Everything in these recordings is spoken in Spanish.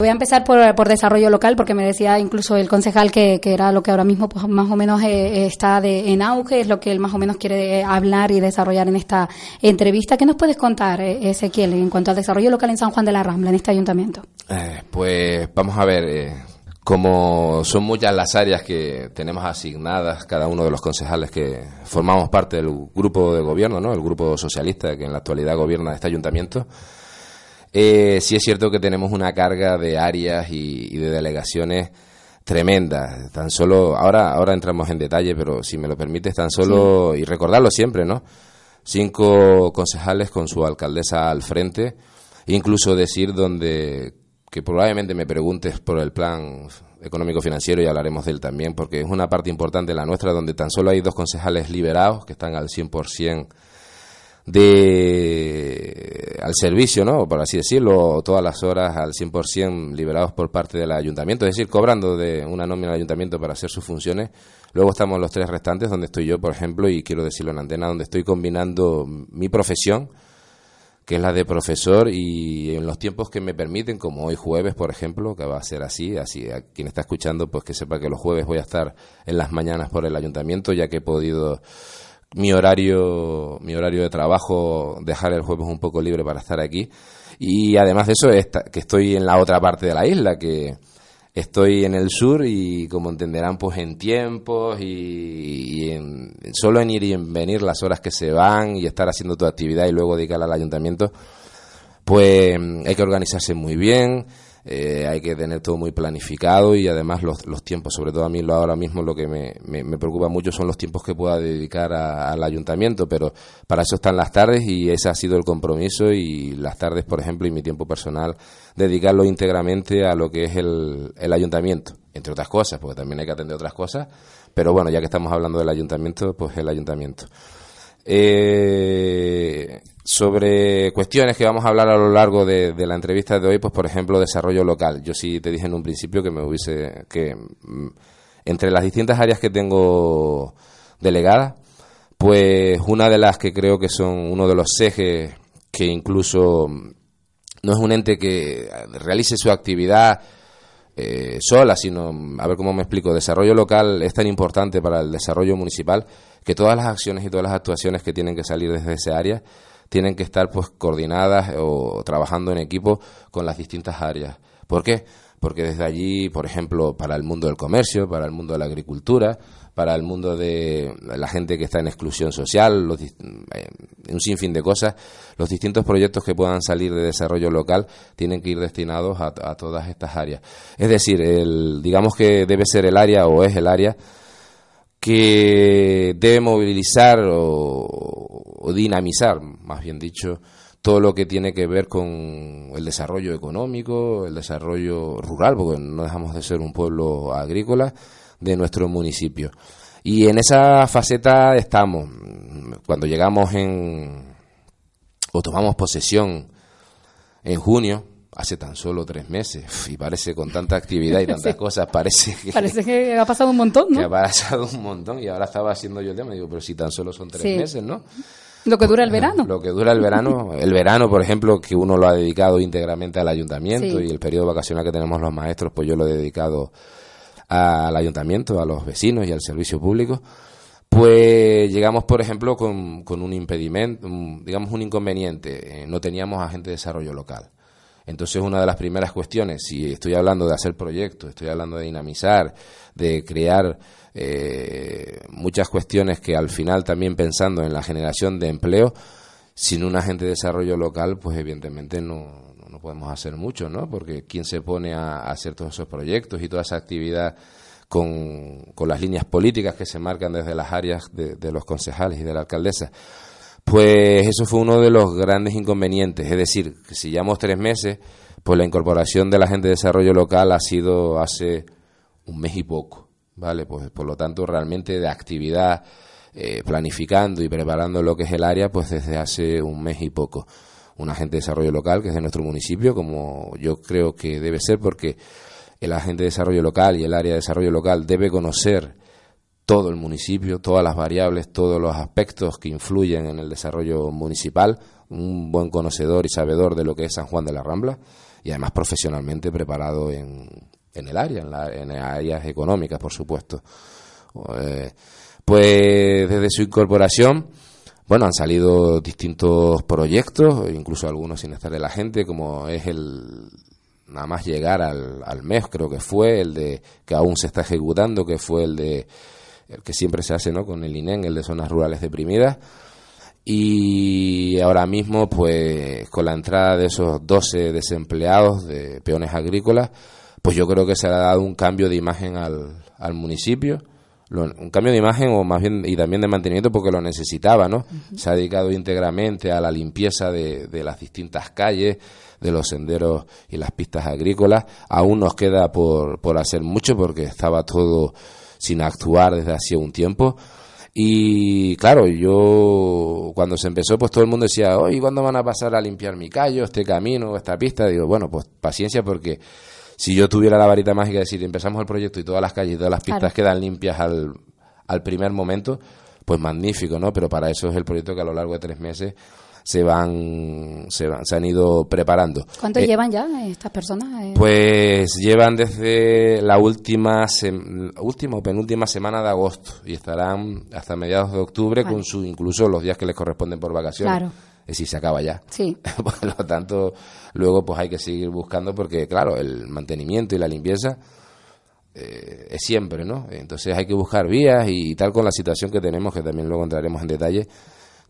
Voy a empezar por, por, desarrollo local, porque me decía incluso el concejal que, que era lo que ahora mismo pues, más o menos eh, está de, en auge, es lo que él más o menos quiere eh, hablar y desarrollar en esta entrevista. ¿Qué nos puedes contar, eh, Ezequiel, en cuanto al desarrollo local en San Juan de la Rambla, en este ayuntamiento? Eh, pues vamos a ver, como son muchas las áreas que tenemos asignadas, cada uno de los concejales que formamos parte del grupo de gobierno, ¿no? el grupo socialista que en la actualidad gobierna este ayuntamiento, eh, sí es cierto que tenemos una carga de áreas y, y, de delegaciones tremendas. Tan solo, ahora, ahora entramos en detalle, pero si me lo permites, tan solo, sí. y recordarlo siempre, ¿no? Cinco concejales con su alcaldesa al frente, incluso decir donde, que probablemente me preguntes por el plan económico financiero y hablaremos de él también, porque es una parte importante de la nuestra, donde tan solo hay dos concejales liberados que están al 100% de al servicio, ¿no? Por así decirlo, todas las horas al 100% liberados por parte del ayuntamiento, es decir, cobrando de una nómina al ayuntamiento para hacer sus funciones. Luego estamos los tres restantes, donde estoy yo, por ejemplo, y quiero decirlo en antena, donde estoy combinando mi profesión, que es la de profesor, y en los tiempos que me permiten, como hoy jueves, por ejemplo, que va a ser así, así a quien está escuchando, pues que sepa que los jueves voy a estar en las mañanas por el ayuntamiento, ya que he podido mi horario, mi horario de trabajo, dejar el jueves un poco libre para estar aquí. Y además de eso, esta, que estoy en la otra parte de la isla, que estoy en el sur y como entenderán, pues en tiempos y, en, solo en ir y en venir las horas que se van y estar haciendo tu actividad y luego dedicarla al ayuntamiento, pues hay que organizarse muy bien. Eh, hay que tener todo muy planificado y además los, los, tiempos, sobre todo a mí lo ahora mismo lo que me, me, me preocupa mucho son los tiempos que pueda dedicar a, al ayuntamiento, pero para eso están las tardes y ese ha sido el compromiso y las tardes, por ejemplo, y mi tiempo personal, dedicarlo íntegramente a lo que es el, el ayuntamiento, entre otras cosas, porque también hay que atender otras cosas, pero bueno, ya que estamos hablando del ayuntamiento, pues el ayuntamiento. Eh, sobre cuestiones que vamos a hablar a lo largo de, la entrevista de hoy, pues por ejemplo desarrollo local. Yo sí te dije en un principio que me hubiese que mm, entre las distintas áreas que tengo delegadas, pues una de las que creo que son uno de los ejes que incluso no es un ente que realice su actividad eh, sola, sino, a ver cómo me explico, desarrollo local es tan importante para el desarrollo municipal que todas las acciones y todas las actuaciones que tienen que salir desde ese área tienen que estar pues coordinadas o trabajando en equipo con las distintas áreas. ¿Por qué? Porque desde allí, por ejemplo, para el mundo del comercio, para el mundo de la agricultura, para el mundo de la gente que está en exclusión social, los, un sinfín de cosas, los distintos proyectos que puedan salir de desarrollo local tienen que ir destinados a, a todas estas áreas. Es decir, el, digamos que debe ser el área o es el área que debe movilizar o, o, dinamizar, más bien dicho, todo lo que tiene que ver con el desarrollo económico, el desarrollo rural, porque no dejamos de ser un pueblo agrícola de nuestro municipio. Y en esa faceta estamos. Cuando llegamos en o tomamos posesión en junio, hace tan solo tres meses y parece con tanta actividad y tantas sí. cosas parece que parece que ha pasado un montón ¿no? que ha pasado un montón y ahora estaba haciendo yo el tema digo pero si tan solo son tres sí. meses no lo que dura el verano lo que dura el verano el verano por ejemplo que uno lo ha dedicado íntegramente al ayuntamiento sí. y el periodo vacacional que tenemos los maestros pues yo lo he dedicado al ayuntamiento a los vecinos y al servicio público pues llegamos, por ejemplo, con, con un impedimento, un, digamos un inconveniente. Eh, no teníamos agente de desarrollo local. Entonces, una de las primeras cuestiones, si estoy hablando de hacer proyectos, estoy hablando de dinamizar, de crear eh, muchas cuestiones que al final también pensando en la generación de empleo, sin un agente de desarrollo local, pues evidentemente no, no podemos hacer mucho, ¿no? Porque quién se pone a, hacer todos esos proyectos y toda esa actividad con, con, las líneas políticas que se marcan desde las áreas de los concejales y de la alcaldesa. Pues eso fue uno de los grandes inconvenientes, es decir, que si llevamos tres meses, pues la incorporación de la gente de desarrollo local ha sido hace un mes y poco, ¿vale? Pues por lo tanto realmente de actividad eh, planificando y preparando lo que es el área, pues desde hace un mes y poco. Un agente de desarrollo local que es de nuestro municipio, como yo creo que debe ser, porque el agente de desarrollo local y el área de desarrollo local debe conocer todo el municipio, todas las variables, todos los aspectos que influyen en el desarrollo municipal, un buen conocedor y sabedor de lo que es San Juan de la Rambla y además profesionalmente preparado en, en el área, en, la, en áreas económicas, por supuesto. Eh, pues desde su incorporación, bueno, han salido distintos proyectos, incluso algunos sin estar de la gente, como es el nada más llegar al, al mes, creo que fue, el de que aún se está ejecutando, que fue el de el que siempre se hace, ¿no? Con el INEN, el de zonas rurales deprimidas. Y ahora mismo, pues, con la entrada de esos 12 desempleados de peones agrícolas, pues yo creo que se ha dado un cambio de imagen al, al municipio un cambio de imagen o más bien y también de mantenimiento porque lo necesitaba, ¿no? Se ha dedicado íntegramente a la limpieza de, de, las distintas calles, de los senderos y las pistas agrícolas. Aún nos queda por, por hacer mucho porque estaba todo sin actuar desde hacía un tiempo. Y claro, yo cuando se empezó, pues todo el mundo decía, oye, ¿cuándo van a pasar a limpiar mi callo, este camino, esta pista? Digo, bueno, pues paciencia porque si yo tuviera la varita mágica de decir, empezamos el proyecto y todas las calles y todas las pistas quedan limpias al, al primer momento, pues magnífico, ¿no? Pero para eso es el proyecto que a lo largo de tres meses se van se, se han ido preparando. ¿Cuánto eh, llevan ya estas personas? Eh, pues llevan desde la última última o penúltima semana de agosto y estarán hasta mediados de octubre con su incluso los días que les corresponden por vacaciones. Claro. Es decir, se acaba ya. Sí. por lo tanto, luego pues hay que seguir buscando porque claro, el mantenimiento y la limpieza eh, es siempre, ¿no? Entonces hay que buscar vías y tal con la situación que tenemos, que también luego entraremos en detalle,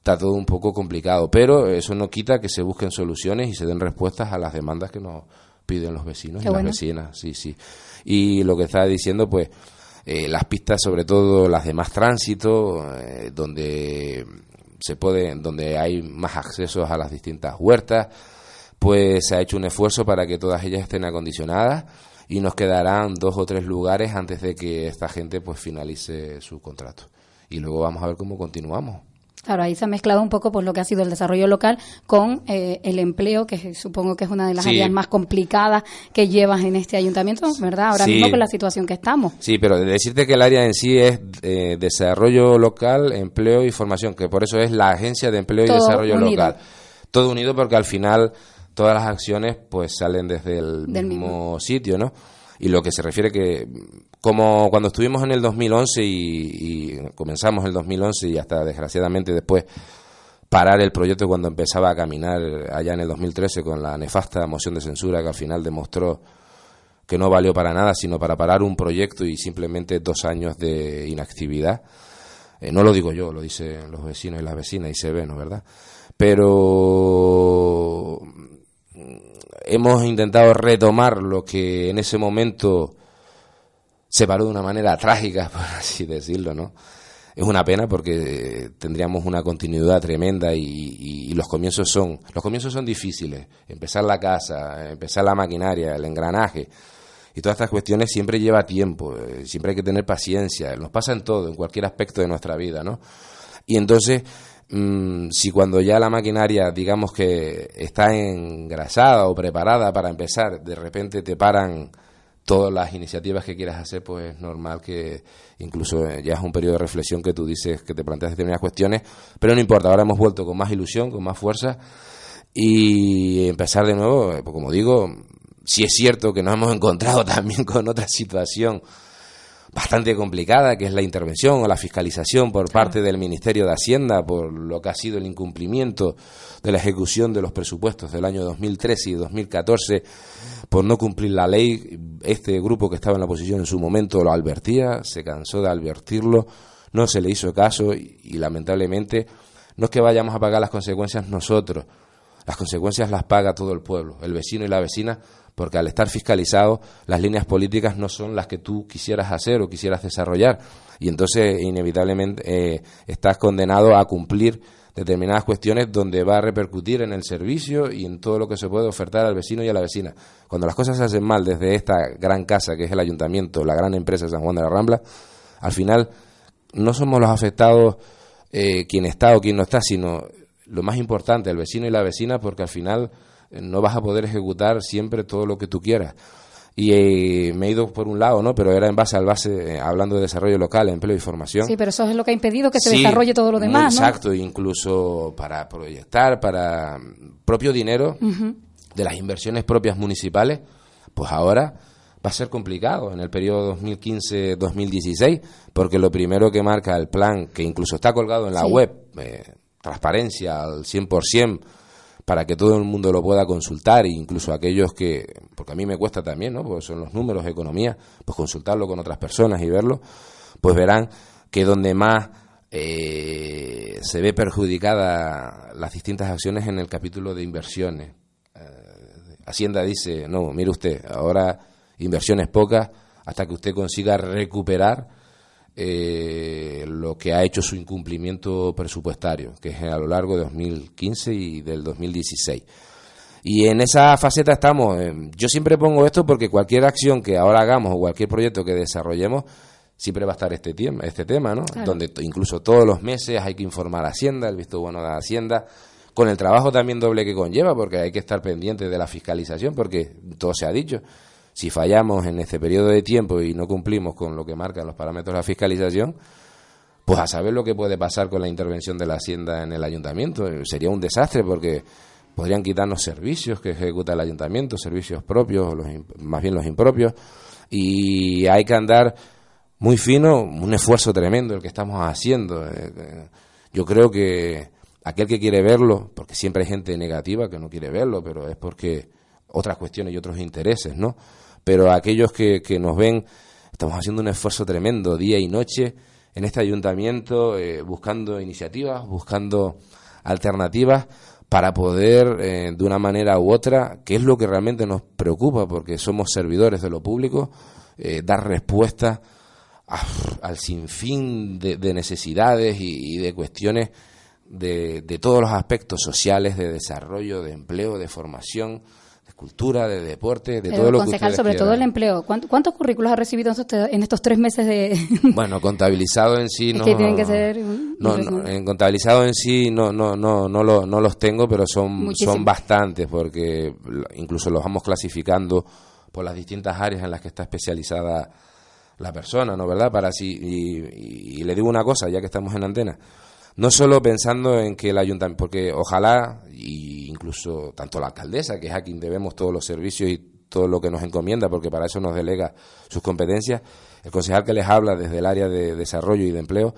está todo un poco complicado, pero eso no quita que se busquen soluciones y se den respuestas a las demandas que nos piden los vecinos y las vecinas, sí, sí. Y lo que estaba diciendo, pues, eh, las pistas, sobre todo las de más tránsito, eh, donde se puede, donde hay más accesos a las distintas huertas, pues se ha hecho un esfuerzo para que todas ellas estén acondicionadas y nos quedarán dos o tres lugares antes de que esta gente pues finalice su contrato. Y luego vamos a ver cómo continuamos. Claro, ahí se ha mezclado un poco pues, lo que ha sido el desarrollo local con eh, el empleo, que supongo que es una de las áreas más complicadas que llevas en este ayuntamiento, ¿verdad? Ahora mismo con la situación que estamos. Sí, pero decirte que el área en sí es eh, desarrollo local, empleo y formación, que por eso es la Agencia de Empleo y Desarrollo Local. Todo unido porque al final todas las acciones pues salen desde el mismo sitio, ¿no? Y lo que se refiere que como cuando estuvimos en el 2011 y, y comenzamos el 2011 y hasta desgraciadamente después parar el proyecto cuando empezaba a caminar allá en el 2013 con la nefasta moción de censura que al final demostró que no valió para nada, sino para parar un proyecto y simplemente dos años de inactividad. Eh, no lo digo yo, lo dicen los vecinos y las vecinas y se ve, ¿no? ¿Verdad? Pero hemos intentado retomar lo que en ese momento se paró de una manera trágica, por así decirlo, ¿no? Es una pena porque tendríamos una continuidad tremenda y, los comienzos son los comienzos son difíciles. Empezar la casa, empezar la maquinaria, el engranaje y todas estas cuestiones siempre lleva tiempo. Eh, siempre hay que tener paciencia. Nos pasa en todo, en cualquier aspecto de nuestra vida, ¿no? Y entonces Mm, si cuando ya la maquinaria, digamos que está engrasada o preparada para empezar, de repente te paran todas las iniciativas que quieras hacer, pues es normal que incluso eh, ya es un periodo de reflexión que tú dices que te planteas determinadas cuestiones, pero no importa, ahora hemos vuelto con más ilusión, con más fuerza y empezar de nuevo, eh, pues como digo, si es cierto que nos hemos encontrado también con otra situación bastante complicada, que es la intervención o la fiscalización por parte del Ministerio de Hacienda por lo que ha sido el incumplimiento de la ejecución de los presupuestos del año 2013 y 2014 por no cumplir la ley. Este grupo que estaba en la oposición en su momento lo advertía, se cansó de advertirlo, no se le hizo caso y, y lamentablemente no es que vayamos a pagar las consecuencias nosotros, las consecuencias las paga todo el pueblo, el vecino y la vecina porque al estar fiscalizado las líneas políticas no son las que tú quisieras hacer o quisieras desarrollar y entonces inevitablemente eh, estás condenado a cumplir determinadas cuestiones donde va a repercutir en el servicio y en todo lo que se puede ofertar al vecino y a la vecina. Cuando las cosas se hacen mal desde esta gran casa que es el ayuntamiento, la gran empresa San Juan de la Rambla, al final no somos los afectados eh, quien está o quien no está, sino lo más importante, el vecino y la vecina, porque al final no vas a poder ejecutar siempre todo lo que tú quieras y eh, me he ido por un lado, ¿no? Pero era en base al base, eh, hablando de desarrollo local, empleo y formación. Sí, pero eso es lo que ha impedido que se desarrolle todo lo demás, Exacto, incluso para proyectar, para propio dinero de las inversiones propias municipales, pues ahora va a ser complicado en el periodo 2015-2016, porque lo primero que marca el plan, que incluso está colgado en la web, eh, transparencia al 100%, para que todo el mundo lo pueda consultar, incluso aquellos que, porque a mí me cuesta también, ¿no? Porque son los números economía, pues consultarlo con otras personas y verlo, pues verán que donde más eh, se ve perjudicada las distintas acciones en el capítulo de inversiones. Eh, Hacienda dice, no, mire usted, ahora inversiones pocas hasta que usted consiga recuperar eh, lo que ha hecho su incumplimiento presupuestario, que es a lo largo de 2015 y del 2016. Y en esa faceta estamos. Eh, yo siempre pongo esto porque cualquier acción que ahora hagamos o cualquier proyecto que desarrollemos, siempre va a estar este tema, este tema ¿no? Donde incluso todos los meses hay que informar a Hacienda, el visto bueno de Hacienda, con el trabajo también doble que conlleva, porque hay que estar pendiente de la fiscalización, porque todo se ha dicho si fallamos en este periodo de tiempo y no cumplimos con lo que marcan los parámetros de la fiscalización, pues a saber lo que puede pasar con la intervención de la Hacienda en el ayuntamiento. Sería un desastre porque podrían quitarnos servicios que ejecuta el ayuntamiento, servicios propios, los, más bien los impropios, y hay que andar muy fino, un esfuerzo tremendo el que estamos haciendo. Eh, eh, yo creo que aquel que quiere verlo, porque siempre hay gente negativa que no quiere verlo, pero es porque otras cuestiones y otros intereses, ¿no? pero aquellos que, que nos ven, estamos haciendo un esfuerzo tremendo día y noche en este ayuntamiento, eh, buscando iniciativas, buscando alternativas para poder, eh, de una manera u otra, que es lo que realmente nos preocupa, porque somos servidores de lo público, eh, dar respuesta al sinfín de, de necesidades y, y, de cuestiones de, de todos los aspectos sociales, de desarrollo, de empleo, de formación, cultura, de deporte, de todo lo concejal, sobre todo el empleo. ¿Cuántos, currículos ha recibido en estos tres meses de...? bueno, contabilizado en sí no... que tienen que ser... No, en contabilizado en sí no, no, no, no, lo, no los tengo, pero son, son bastantes porque incluso los vamos clasificando por las distintas áreas en las que está especializada la persona, ¿no? ¿Verdad? Para así, y, y le digo una cosa, ya que estamos en antena, no solo pensando en que el ayuntamiento, porque ojalá, y incluso tanto la alcaldesa, que es a quien debemos todos los servicios y todo lo que nos encomienda, porque para eso nos delega sus competencias, el concejal que les habla desde el área de desarrollo y de empleo,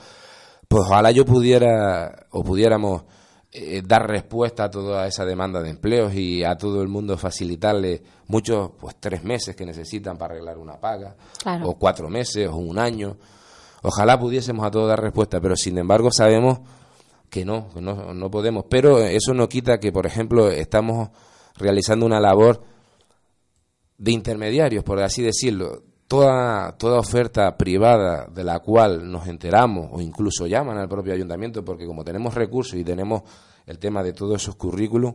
pues ojalá yo pudiera o pudiéramos eh, dar respuesta a toda esa demanda de empleos y a todo el mundo facilitarle muchos, pues tres meses que necesitan para arreglar una paga, o cuatro meses, o un año Ojalá pudiésemos a todos dar respuesta, pero sin embargo sabemos que no, que no, no podemos. Pero eso no quita que, por ejemplo, estamos realizando una labor de intermediarios, por así decirlo. Toda, toda oferta privada de la cual nos enteramos o incluso llaman al propio ayuntamiento, porque como tenemos recursos y tenemos el tema de todos esos currículos,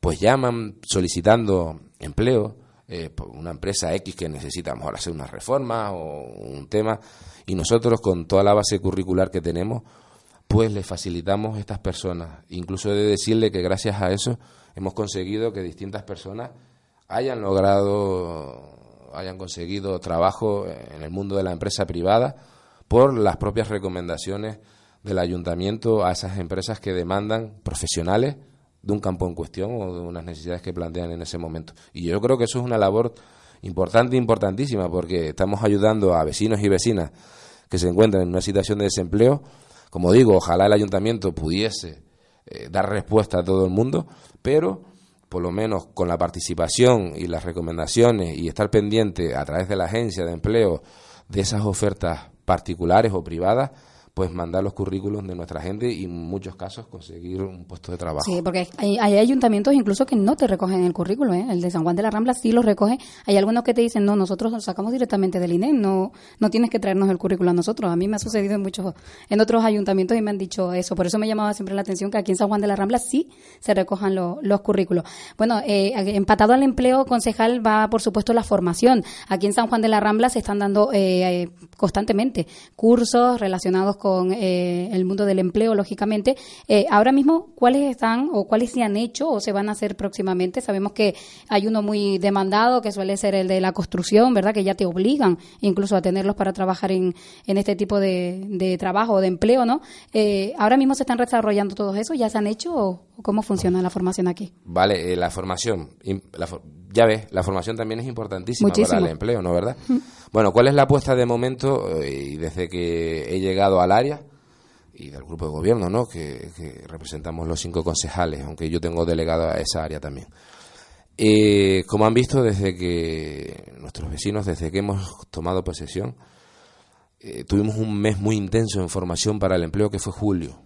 pues llaman solicitando empleo, eh, una empresa X que necesitamos ahora hacer una reforma o un tema, y nosotros con toda la base curricular que tenemos, pues le facilitamos a estas personas. Incluso he de decirle que gracias a eso hemos conseguido que distintas personas hayan logrado, hayan conseguido trabajo en el mundo de la empresa privada por las propias recomendaciones del ayuntamiento a esas empresas que demandan profesionales de un campo en cuestión o de unas necesidades que plantean en ese momento. Y yo creo que eso es una labor importante, importantísima, porque estamos ayudando a vecinos y vecinas que se encuentran en una situación de desempleo. Como digo, ojalá el ayuntamiento pudiese eh, dar respuesta a todo el mundo, pero por lo menos con la participación y las recomendaciones y estar pendiente a través de la agencia de empleo de esas ofertas particulares o privadas, pues mandar los currículos de nuestra gente y en muchos casos conseguir un puesto de trabajo. Sí, porque hay, ayuntamientos incluso que no te recogen el currículo, ¿eh? el de San Juan de la Rambla sí lo recoge, hay algunos que te dicen, no, nosotros lo sacamos directamente del INE, no, no tienes que traernos el currículo a nosotros, a mí me ha sucedido en muchos, en otros ayuntamientos y me han dicho eso, por eso me llamaba siempre la atención que aquí en San Juan de la Rambla sí se recojan los currículos. Bueno, eh, empatado al empleo, concejal, va por supuesto la formación. Aquí en San Juan de la Rambla se están dando eh, constantemente cursos relacionados con eh, el mundo del empleo, lógicamente. Eh, ahora mismo, ¿cuáles están o cuáles se han hecho o se van a hacer próximamente? Sabemos que hay uno muy demandado, que suele ser el de la construcción, ¿verdad? Que ya te obligan incluso a tenerlos para trabajar en, en este tipo de, de trabajo o de empleo, ¿no? Eh, ahora mismo se están desarrollando todos eso, ¿ya se han hecho o, cómo funciona la formación aquí? Vale, la formación, ya ves, la formación también es importantísima para el empleo, ¿no? ¿Verdad? Bueno, ¿cuál es la apuesta de momento y desde que he llegado al área? y del grupo de gobierno, ¿no? Que, representamos los cinco concejales, aunque yo tengo delegado a esa área también. Eh, como han visto, desde que nuestros vecinos, desde que hemos tomado posesión, eh, tuvimos un mes muy intenso en formación para el empleo que fue julio.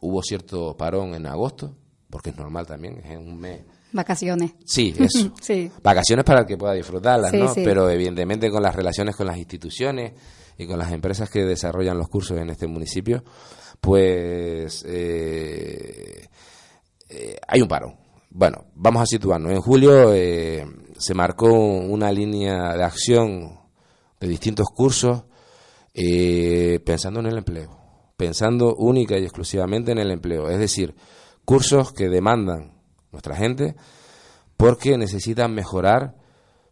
Hubo cierto parón en agosto, porque es normal también, es un mes. Vacaciones. Sí, eso. sí. Vacaciones para el que pueda disfrutarlas, ¿no? Pero evidentemente con las relaciones con las instituciones y con las empresas que desarrollan los cursos en este municipio, pues eh, eh, hay un paro. Bueno, vamos a situarnos. En julio eh, se marcó una línea de acción de distintos cursos pensando en el empleo, pensando única y exclusivamente en el empleo. Es decir, cursos que demandan nuestra gente porque necesitan mejorar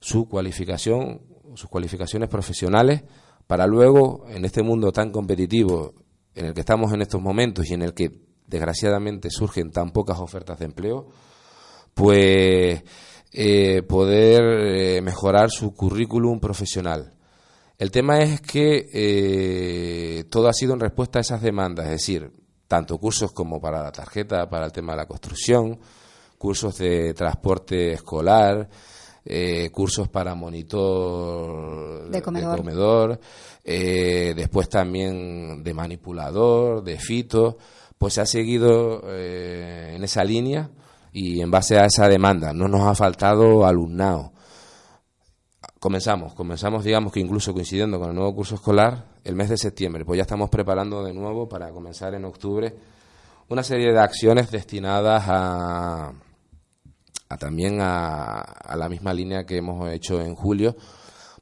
su cualificación, sus cualificaciones profesionales para luego, en este mundo tan competitivo en el que estamos en estos momentos y en el que desgraciadamente surgen tan pocas ofertas de empleo, pues eh, poder eh, mejorar su currículum profesional. El tema es que eh, todo ha sido en respuesta a esas demandas, es decir, tanto cursos como para la tarjeta, para el tema de la construcción, cursos de transporte escolar, eh, cursos para monitor de comedor, eh, después también de manipulador, de fito, pues se ha seguido eh, en esa línea y en base a esa demanda. No nos ha faltado alumnado. Comenzamos, comenzamos digamos que incluso coincidiendo con el nuevo curso escolar el mes de septiembre, pues ya estamos preparando de nuevo para comenzar en octubre una serie de acciones destinadas a también a, la misma línea que hemos hecho en julio,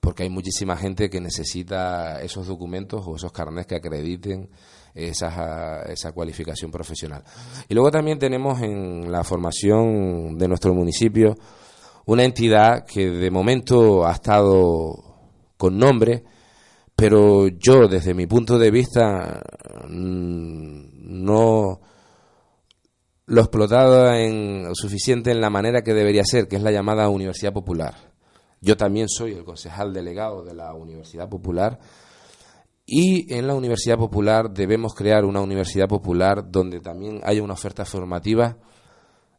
porque hay muchísima gente que necesita esos documentos o esos carnets que acrediten esa, esa cualificación profesional. Y luego también tenemos en la formación de nuestro municipio una entidad que de momento ha estado con nombre, pero yo desde mi punto de vista mm, no lo explotado en suficiente en la manera que debería ser, que es la llamada Universidad Popular. Yo también soy el concejal delegado de la Universidad Popular y en la Universidad Popular debemos crear una universidad popular donde también haya una oferta formativa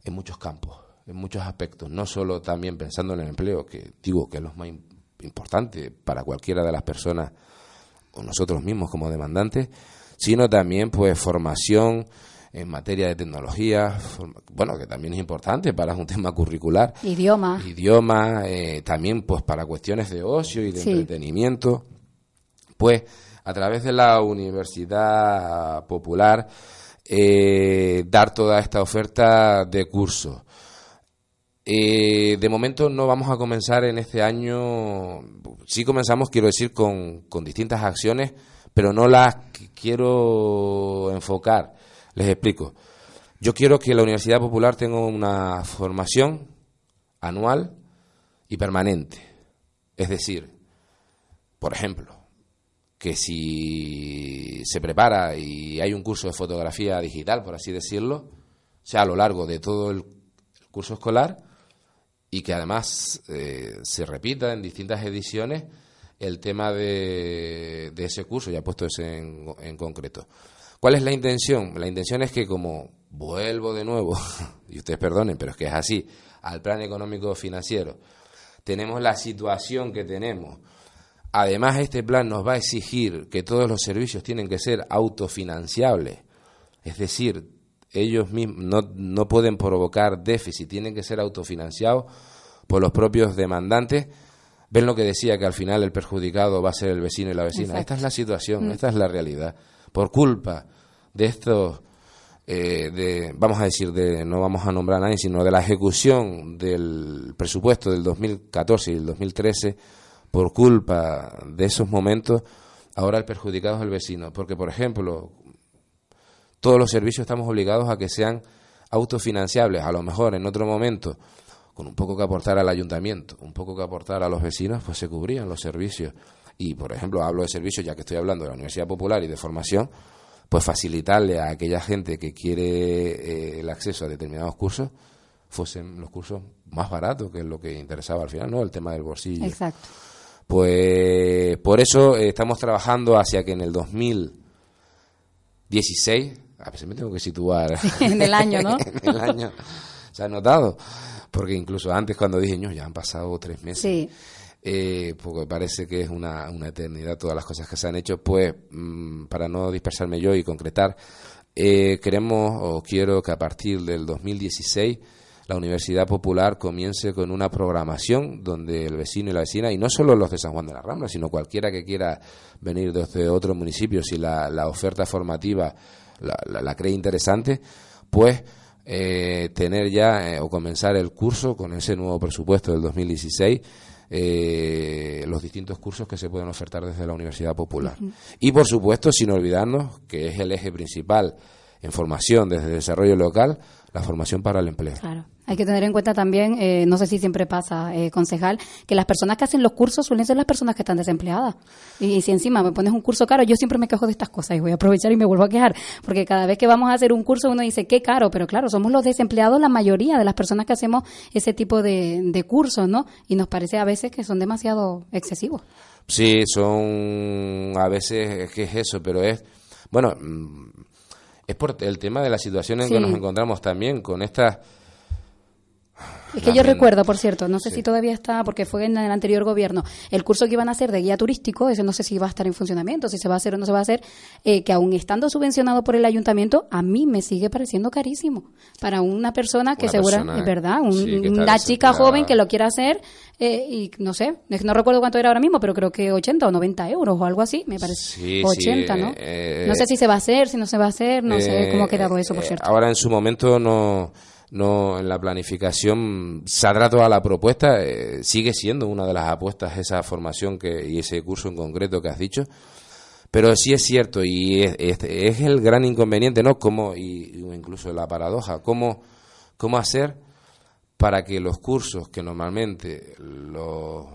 en muchos campos, en muchos aspectos, no solo también pensando en el empleo, que digo que es lo más importante para cualquiera de las personas o nosotros mismos como demandantes, sino también pues formación, en materia de tecnología, bueno, que también es importante para un tema curricular. Idioma. Idioma, eh, también pues para cuestiones de ocio y de entretenimiento. Pues a través de la Universidad Popular eh, dar toda esta oferta de cursos. Eh, de momento no vamos a comenzar en este año, sí comenzamos, quiero decir, con, con distintas acciones, pero no las quiero enfocar les explico. Yo quiero que la Universidad Popular tenga una formación anual y permanente. Es decir, por ejemplo, que si se prepara y hay un curso de fotografía digital, por así decirlo, sea a lo largo de todo el curso escolar y que además eh, se repita en distintas ediciones el tema de, ese curso, ya puesto ese en concreto. ¿Cuál es la intención? La intención es que como vuelvo de nuevo, y ustedes perdonen, pero es que es así, al plan económico financiero, tenemos la situación que tenemos Además, este plan nos va a exigir que todos los servicios tienen que ser autofinanciables. Es decir, ellos mismos no, no pueden provocar déficit, tienen que ser autofinanciados por los propios demandantes. Ven lo que decía, que al final el perjudicado va a ser el vecino y la vecina. Esta es la situación, mm. esta es la realidad. Por culpa de estos, eh, de, vamos a decir, de, no vamos a nombrar a nadie, sino de la ejecución del presupuesto del 2014 y el 2013, por culpa de esos momentos, ahora el perjudicado es el vecino. Porque, por ejemplo, todos los servicios estamos obligados a que sean autofinanciables. A lo mejor en otro momento, con un poco que aportar al ayuntamiento, un poco que aportar a los vecinos, pues se cubrían los servicios. Y, por ejemplo, hablo de servicios, ya que estoy hablando de la Universidad Popular y de formación, pues facilitarle a aquella gente que quiere eh, el acceso a determinados cursos, fuesen los cursos más baratos, que es lo que interesaba al final, ¿no? El tema del bolsillo. Exacto. Pues por eso eh, estamos trabajando hacia que en el 2016 a veces me tengo que situar en el año, ¿no? en el año. Se ha notado, porque incluso antes cuando dije, no, ya han pasado tres meses. Sí. Eh, porque parece que es una, una, eternidad todas las cosas que se han hecho, pues mm, para no dispersarme yo y concretar, eh, queremos o quiero que a partir del 2016 la Universidad Popular comience con una programación donde el vecino y la vecina, y no solo los de San Juan de la Rambla, sino cualquiera que quiera venir desde otro municipio, si la, la oferta formativa la, cree interesante, pues eh, tener ya eh, o comenzar el curso con ese nuevo presupuesto del 2016. Eh, los distintos cursos que se pueden ofertar desde la Universidad Popular. Y por supuesto, sin olvidarnos que es el eje principal en formación desde desarrollo local, la formación para el empleo. Claro. Hay que tener en cuenta también, eh, no sé si siempre pasa, eh, concejal, que las personas que hacen los cursos suelen ser las personas que están desempleadas. Y, si encima me pones un curso caro, yo siempre me quejo de estas cosas y voy a aprovechar y me vuelvo a quejar, porque cada vez que vamos a hacer un curso uno dice, qué caro, pero claro, somos los desempleados la mayoría de las personas que hacemos ese tipo de, de cursos, ¿no? Y nos parece a veces que son demasiado excesivos. Sí, son a veces, ¿qué es eso? Pero es, bueno, mm, es por el tema de la situación en que nos encontramos también con estas es que yo recuerdo, por cierto, no sé si todavía está, porque fue en el anterior gobierno, el curso que iban a hacer de guía turístico, ese no sé si va a estar en funcionamiento, si se va a hacer o no se va a hacer, eh, que aún estando subvencionado por el ayuntamiento, a mí me sigue pareciendo carísimo. Para una persona que segura, es verdad, una chica joven que lo quiera hacer, eh, y no sé, no recuerdo cuánto era ahora mismo, pero creo que 80 o 90 euros o algo así, me parece. 80, ¿no? Eh, no sé si se va a hacer, si no se va a hacer, no sé cómo ha quedado eso, por cierto. Ahora en su momento no no en la planificación saldrá toda la propuesta, eh, sigue siendo una de las apuestas esa formación que, y ese curso en concreto que has dicho, pero sí es cierto y es, es, el gran inconveniente, ¿no? Como, y, incluso la paradoja, cómo, cómo hacer para que los cursos que normalmente los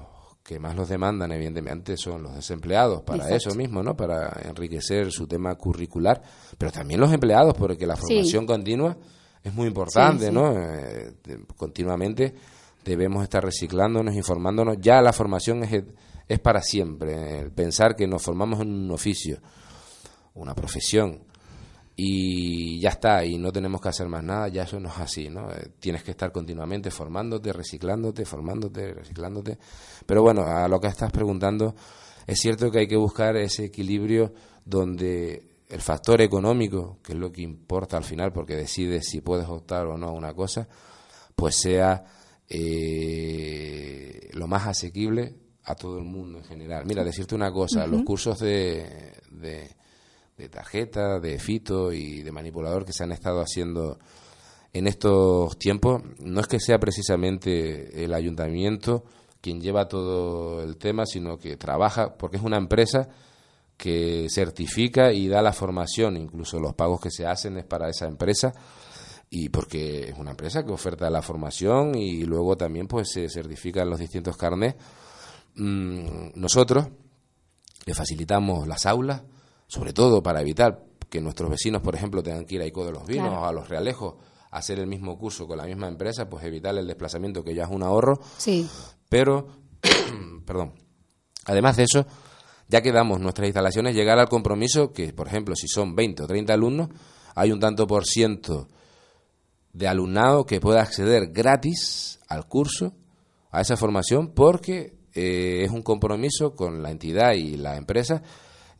que más los demandan, evidentemente, son los desempleados, para eso mismo, ¿no? Para enriquecer su tema curricular, pero también los empleados, porque la formación continua es muy importante, ¿no? Eh, continuamente debemos estar reciclándonos, informándonos. Ya la formación es, es para siempre. pensar que nos formamos en un oficio, una profesión, y ya está, y no tenemos que hacer más nada, ya eso no es así, ¿no? Eh, tienes que estar continuamente formándote, reciclándote, formándote, reciclándote. Pero bueno, a lo que estás preguntando, es cierto que hay que buscar ese equilibrio donde el factor económico, que es lo que importa al final porque decides si puedes optar o no a una cosa, pues sea eh, lo más asequible a todo el mundo en general. Mira, decirte una cosa, los cursos de, de, de, tarjeta, de fito y de manipulador que se han estado haciendo en estos tiempos, no es que sea precisamente el ayuntamiento quien lleva todo el tema, sino que trabaja, porque es una empresa que certifica y da la formación, incluso los pagos que se hacen es para esa empresa y porque es una empresa que oferta la formación y luego también pues se certifican los distintos carnets. Mm, nosotros le facilitamos las aulas, sobre todo para evitar que nuestros vecinos, por ejemplo, tengan que ir a ICO de los Vinos o a los Realejos a hacer el mismo curso con la misma empresa, pues evitar el desplazamiento que ya es un ahorro. Sí. Pero, perdón, además de eso, ya que damos nuestras instalaciones, llegar al compromiso que, por ejemplo, si son 20 o 30 alumnos, hay un tanto por ciento de alumnado que pueda acceder gratis al curso, a esa formación, porque eh, es un compromiso con la entidad y la empresa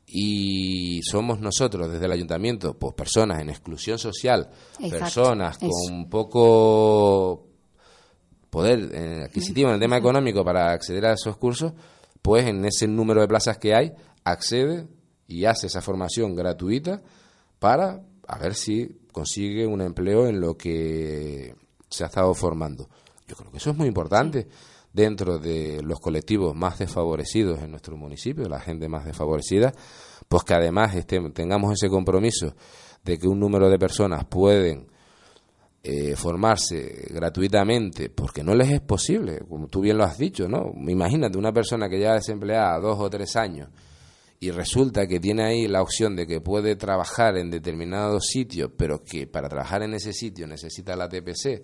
y somos nosotros desde el ayuntamiento, pues personas en exclusión social, personas con poco poder eh, adquisitivo en el tema económico para acceder a esos cursos, pues en ese número de plazas que hay, accede y hace esa formación gratuita para a ver si consigue un empleo en lo que se ha estado formando. Yo creo que eso es muy importante dentro de los colectivos más desfavorecidos en nuestro municipio, la gente más desfavorecida, pues que además tengamos ese compromiso de que un número de personas pueden eh, formarse gratuitamente porque no les es posible, como tú bien lo has dicho, ¿no? Imagínate una persona que ya desempleada dos o tres años y resulta que tiene ahí la opción de que puede trabajar en determinado sitio, pero que para trabajar en ese sitio necesita la TPC,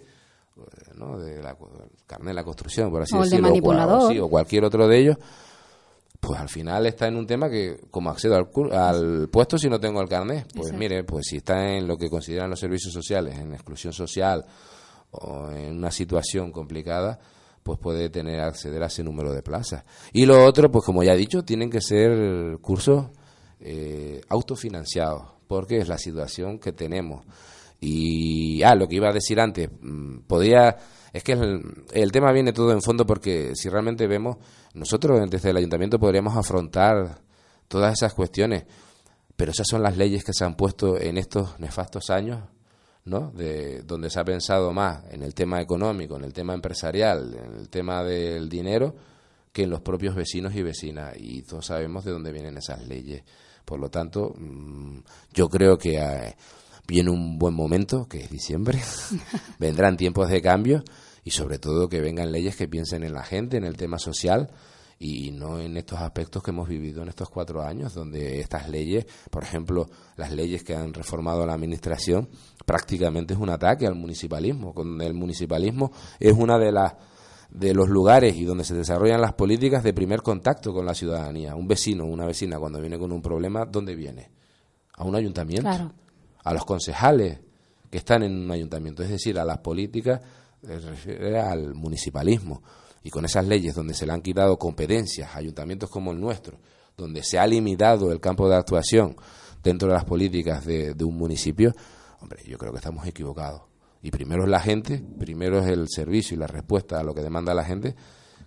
¿no? de la, carnet de la construcción, por así o decirlo, manipulador. O, cualquier otro de ellos, pues al final está en un tema que, como accedo al, al puesto si no tengo el carnet? Pues mire, pues si está en lo que consideran los servicios sociales, en exclusión social o en una situación complicada, pues puede tener acceder a ese número de plazas. Y lo otro, pues como ya he dicho, tienen que ser cursos eh, autofinanciados, porque es la situación que tenemos. Y, ah, lo que iba a decir antes, mm, podía, es que el, tema viene todo en fondo porque si realmente vemos, nosotros desde el ayuntamiento podríamos afrontar todas esas cuestiones, pero esas son las leyes que se han puesto en estos nefastos años, ¿no? De donde se ha pensado más en el tema económico, en el tema empresarial, en el tema del dinero, que en los propios vecinos y vecinas. Y todos sabemos de dónde vienen esas leyes. Por lo tanto, mm, yo creo que eh, viene un buen momento, que es diciembre, vendrán tiempos de cambio y sobre todo que vengan leyes que piensen en la gente, en el tema social y no en estos aspectos que hemos vivido en estos cuatro años, donde estas leyes, por ejemplo, las leyes que han reformado la Administración, prácticamente es un ataque al municipalismo, con el municipalismo es una de las de los lugares y donde se desarrollan las políticas de primer contacto con la ciudadanía. Un vecino, una vecina, cuando viene con un problema, ¿dónde viene? A un ayuntamiento. Claro a los concejales que están en un ayuntamiento, es decir, a las políticas, al municipalismo. Y con esas leyes donde se le han quitado competencias a ayuntamientos como el nuestro, donde se ha limitado el campo de actuación dentro de las políticas de, un municipio, hombre, yo creo que estamos equivocados. Y primero es la gente, primero es el servicio y la respuesta a lo que demanda la gente,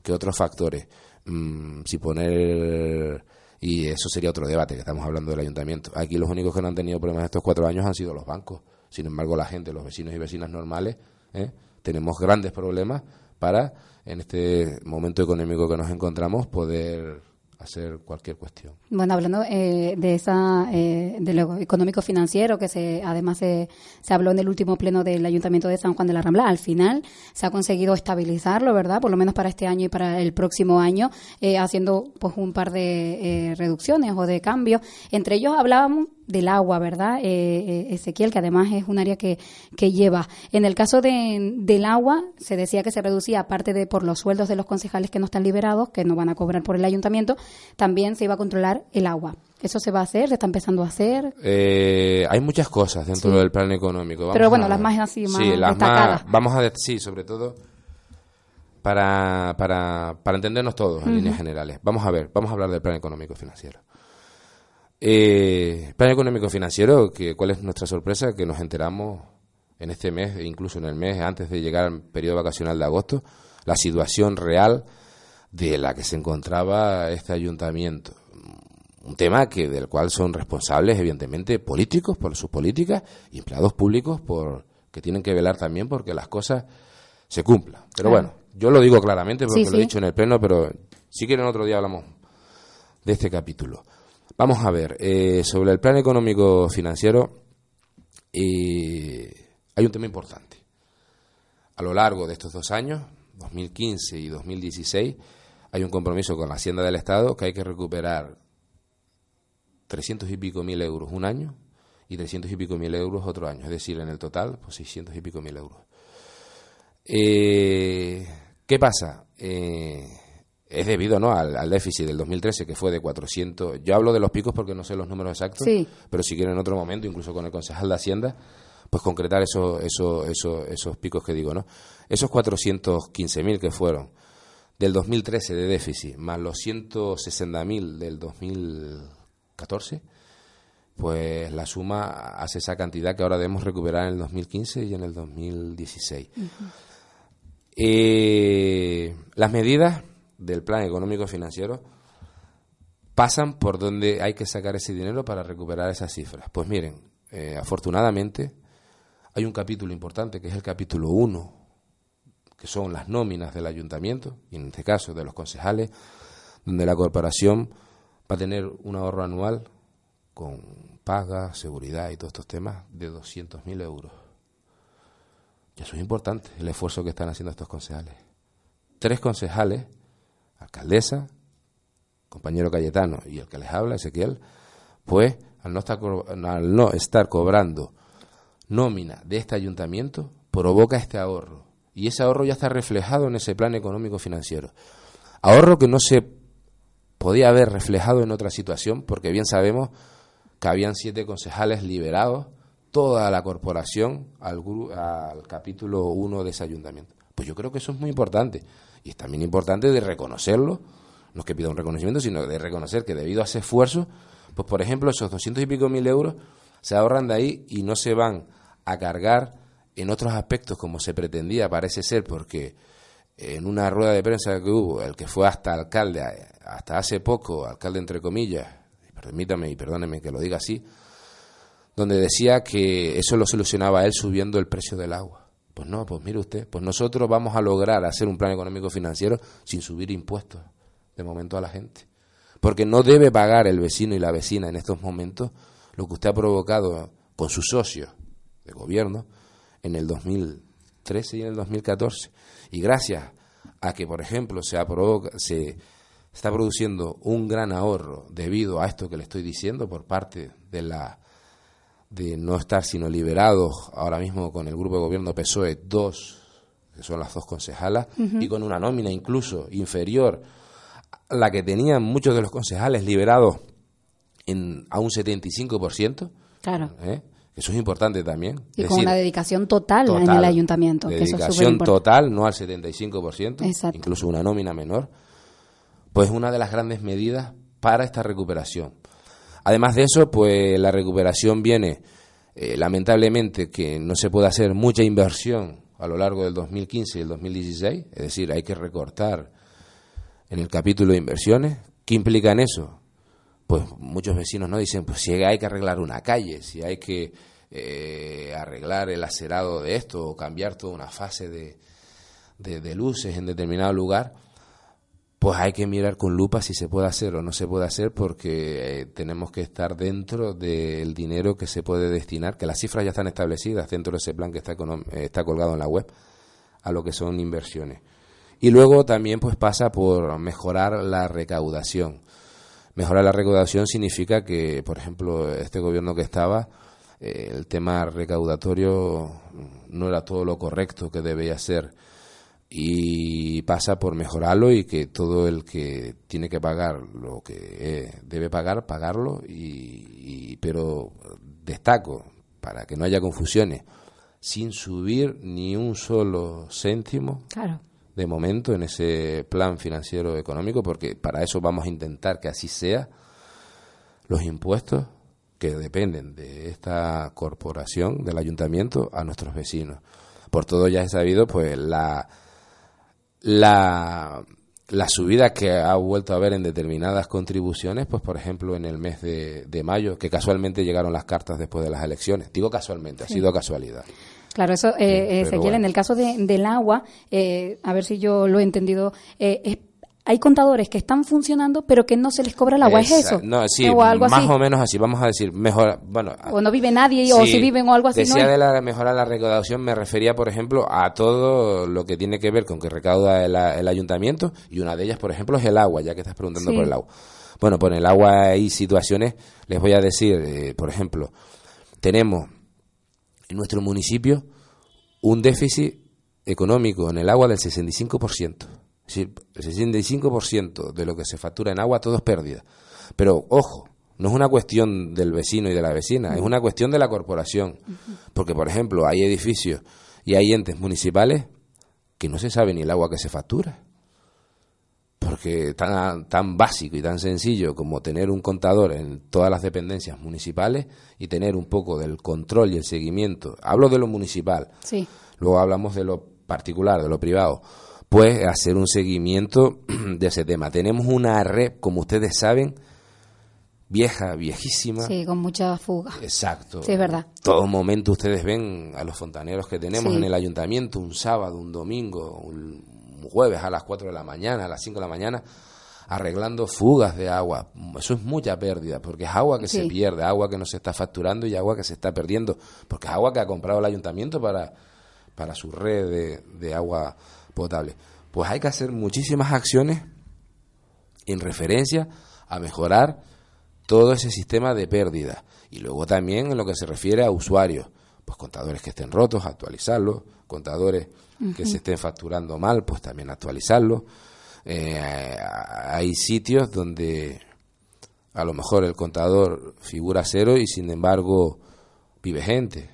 que otros factores. Mm, si poner y eso sería otro debate, que estamos hablando del ayuntamiento. Aquí los únicos que no han tenido problemas estos cuatro años han sido los bancos. Sin embargo, la gente, los vecinos y vecinas normales, ¿eh? tenemos grandes problemas para, en este momento económico que nos encontramos, poder hacer cualquier cuestión. Bueno, hablando eh, de esa eh, de lo económico financiero que se además se, se, habló en el último pleno del Ayuntamiento de San Juan de la Rambla, al final se ha conseguido estabilizarlo, ¿verdad? Por lo menos para este año y para el próximo año, eh, haciendo pues un par de reducciones o de cambios. Entre ellos hablábamos del agua, ¿verdad? Eh, eh, Ezequiel, que además es un área que, que lleva. En el caso de, del agua, se decía que se reducía, aparte de por los sueldos de los concejales que no están liberados, que no van a cobrar por el ayuntamiento, también se iba a controlar el agua. ¿Eso se va a hacer? ¿Se está empezando a hacer? Eh, hay muchas cosas dentro del plan económico. Pero bueno, las más así, más sí, las destacadas. vamos a sí, sobre todo para, para, para entendernos todos en líneas generales. Vamos a ver, vamos a hablar del plan económico financiero. Eh, plan económico financiero, que, ¿cuál es nuestra sorpresa? Que nos enteramos en este mes, e incluso en el mes antes de llegar al periodo vacacional de agosto, la situación real de la que se encontraba este ayuntamiento. Un tema que del cual son responsables, evidentemente, políticos por sus políticas y empleados públicos por que tienen que velar también porque las cosas se cumplan. Pero bueno, yo lo digo claramente porque lo he dicho en el pleno, pero si quieren otro día hablamos de este capítulo. Vamos a ver, eh, sobre el plan económico financiero eh, hay un tema importante. A lo largo de estos dos años, 2015 y 2016, hay un compromiso con la Hacienda del Estado que hay que recuperar 300 y pico mil euros un año y 300 y pico mil euros otro año. Es decir, en el total, pues 600 y pico mil euros. Eh, ¿Qué pasa? Eh, es debido ¿no? Al, déficit del 2013 que fue de 400. Yo hablo de los picos porque no sé los números exactos, pero si quieren en otro momento, incluso con el concejal de Hacienda, pues concretar esos, esos, esos, esos picos que digo, ¿no? Esos 415.000 que fueron del 2013 de déficit más los 160.000 del 2014, pues la suma hace esa cantidad que ahora debemos recuperar en el 2015 y en el 2016. Eh, las medidas del plan económico financiero pasan por donde hay que sacar ese dinero para recuperar esas cifras. Pues miren, eh, afortunadamente hay un capítulo importante que es el capítulo 1, que son las nóminas del ayuntamiento, y en este caso de los concejales, donde la corporación va a tener un ahorro anual con paga, seguridad y todos estos temas de 200.000 euros. Y eso es importante, el esfuerzo que están haciendo estos concejales. Tres concejales, alcaldesa, compañero Cayetano y el que les habla, Ezequiel, pues al no estar, al no estar cobrando nómina de este ayuntamiento, provoca este ahorro. Y ese ahorro ya está reflejado en ese plan económico financiero. Ahorro que no se podía haber reflejado en otra situación, porque bien sabemos que habían siete concejales liberados, toda la corporación al, al capítulo 1 de ese ayuntamiento. Pues yo creo que eso es muy importante. Y es también importante de reconocerlo, no es que pida un reconocimiento, sino de reconocer que debido a ese esfuerzo, pues por ejemplo, esos doscientos y pico mil euros se ahorran de ahí y no se van a cargar en otros aspectos como se pretendía, parece ser, porque en una rueda de prensa que hubo, el que fue hasta alcalde, hasta hace poco, alcalde entre comillas, permítame y perdóneme que lo diga así, donde decía que eso lo solucionaba él subiendo el precio del agua. Pues no, pues mire usted, pues nosotros vamos a lograr hacer un plan económico financiero sin subir impuestos de momento a la gente. Porque no debe pagar el vecino y la vecina en estos momentos lo que usted ha provocado con sus socios de gobierno en el 2013 y en el 2014. Y gracias a que, por ejemplo, se, se está produciendo un gran ahorro debido a esto que le estoy diciendo por parte de la de no estar sino liberados ahora mismo con el grupo de gobierno PSOE dos que son las dos concejalas y con una nómina incluso inferior a la que tenían muchos de los concejales liberados en a un 75%. Claro. ¿eh? Eso es importante también. Y con una dedicación total, en el ayuntamiento. Dedicación total, no al 75%, incluso una nómina menor pues una de las grandes medidas para esta recuperación. Además de eso, pues la recuperación viene, eh, lamentablemente, que no se puede hacer mucha inversión a lo largo del 2015 y el 2016, es decir, hay que recortar en el capítulo de inversiones. ¿Qué implica en eso? Pues muchos vecinos no dicen, pues si hay que arreglar una calle, si hay que eh, arreglar el acerado de esto o cambiar toda una fase de, de luces en determinado lugar, pues hay que mirar con lupa si se puede hacer o no se puede hacer porque eh, tenemos que estar dentro del dinero que se puede destinar, que las cifras ya están establecidas dentro de ese plan que está, eh, está colgado en la web, a lo que son inversiones. Y luego también pues pasa por mejorar la recaudación. Mejorar la recaudación significa que, por ejemplo, este gobierno que estaba, eh, el tema recaudatorio no era todo lo correcto que debía ser y pasa por mejorarlo y que todo el que tiene que pagar lo que eh, debe pagar pagarlo y, pero destaco para que no haya confusiones sin subir ni un solo céntimo de momento en ese plan financiero económico porque para eso vamos a intentar que así sea. Los impuestos que dependen de esta corporación del ayuntamiento a nuestros vecinos. Por todo ya he sabido pues la la, la subida que ha vuelto a haber en determinadas contribuciones, pues por ejemplo en el mes de, de mayo, que casualmente llegaron las cartas después de las elecciones. Digo casualmente, ha sido casualidad. Claro, eso, eh, Ezequiel, en el caso de, del agua, eh, a ver si yo lo he entendido, eh, es hay contadores que están funcionando pero que no se les cobra el agua, ¿es eso? No, sí, más o menos así, vamos a decir, mejor, bueno... O no vive nadie, o si viven o algo así, Decía de la mejorar la recaudación, me refería, por ejemplo, a todo lo que tiene que ver con que recauda el, ayuntamiento, y una de ellas, por ejemplo, es el agua, ya que estás preguntando por el agua. Bueno, por el agua hay situaciones, les voy a decir, eh, por ejemplo, tenemos en nuestro municipio un déficit económico en el agua del 65% decir, el 65% de lo que se factura en agua todo es pérdida. Pero ojo, no es una cuestión del vecino y de la vecina, es una cuestión de la corporación. Porque, por ejemplo, hay edificios y hay entes municipales que no se sabe ni el agua que se factura. porque tan, tan básico y tan sencillo como tener un contador en todas las dependencias municipales y tener un poco del control y el seguimiento. Hablo de lo municipal, Sí. luego hablamos de lo particular, de lo privado. Pues hacer un seguimiento de ese tema. Tenemos una red, como ustedes saben, vieja, viejísima. Sí, con mucha fuga. Exacto. Sí, es verdad. Todo momento ustedes ven a los fontaneros que tenemos Sí. en el ayuntamiento un sábado, un domingo, un jueves a las 4 de la mañana, a las 5 de la mañana, arreglando fugas de agua. Eso es mucha pérdida, porque es agua que se pierde, agua que no se está facturando y agua que se está perdiendo, porque es agua que ha comprado el ayuntamiento para, para su red de, de agua potable. Pues hay que hacer muchísimas acciones en referencia a mejorar todo ese sistema de pérdida. Y luego también en lo que se refiere a usuarios, pues contadores que estén rotos, actualizarlos, contadores que se estén facturando mal, pues también actualizarlos. Eh, hay sitios donde a lo mejor el contador figura cero y sin embargo vive gente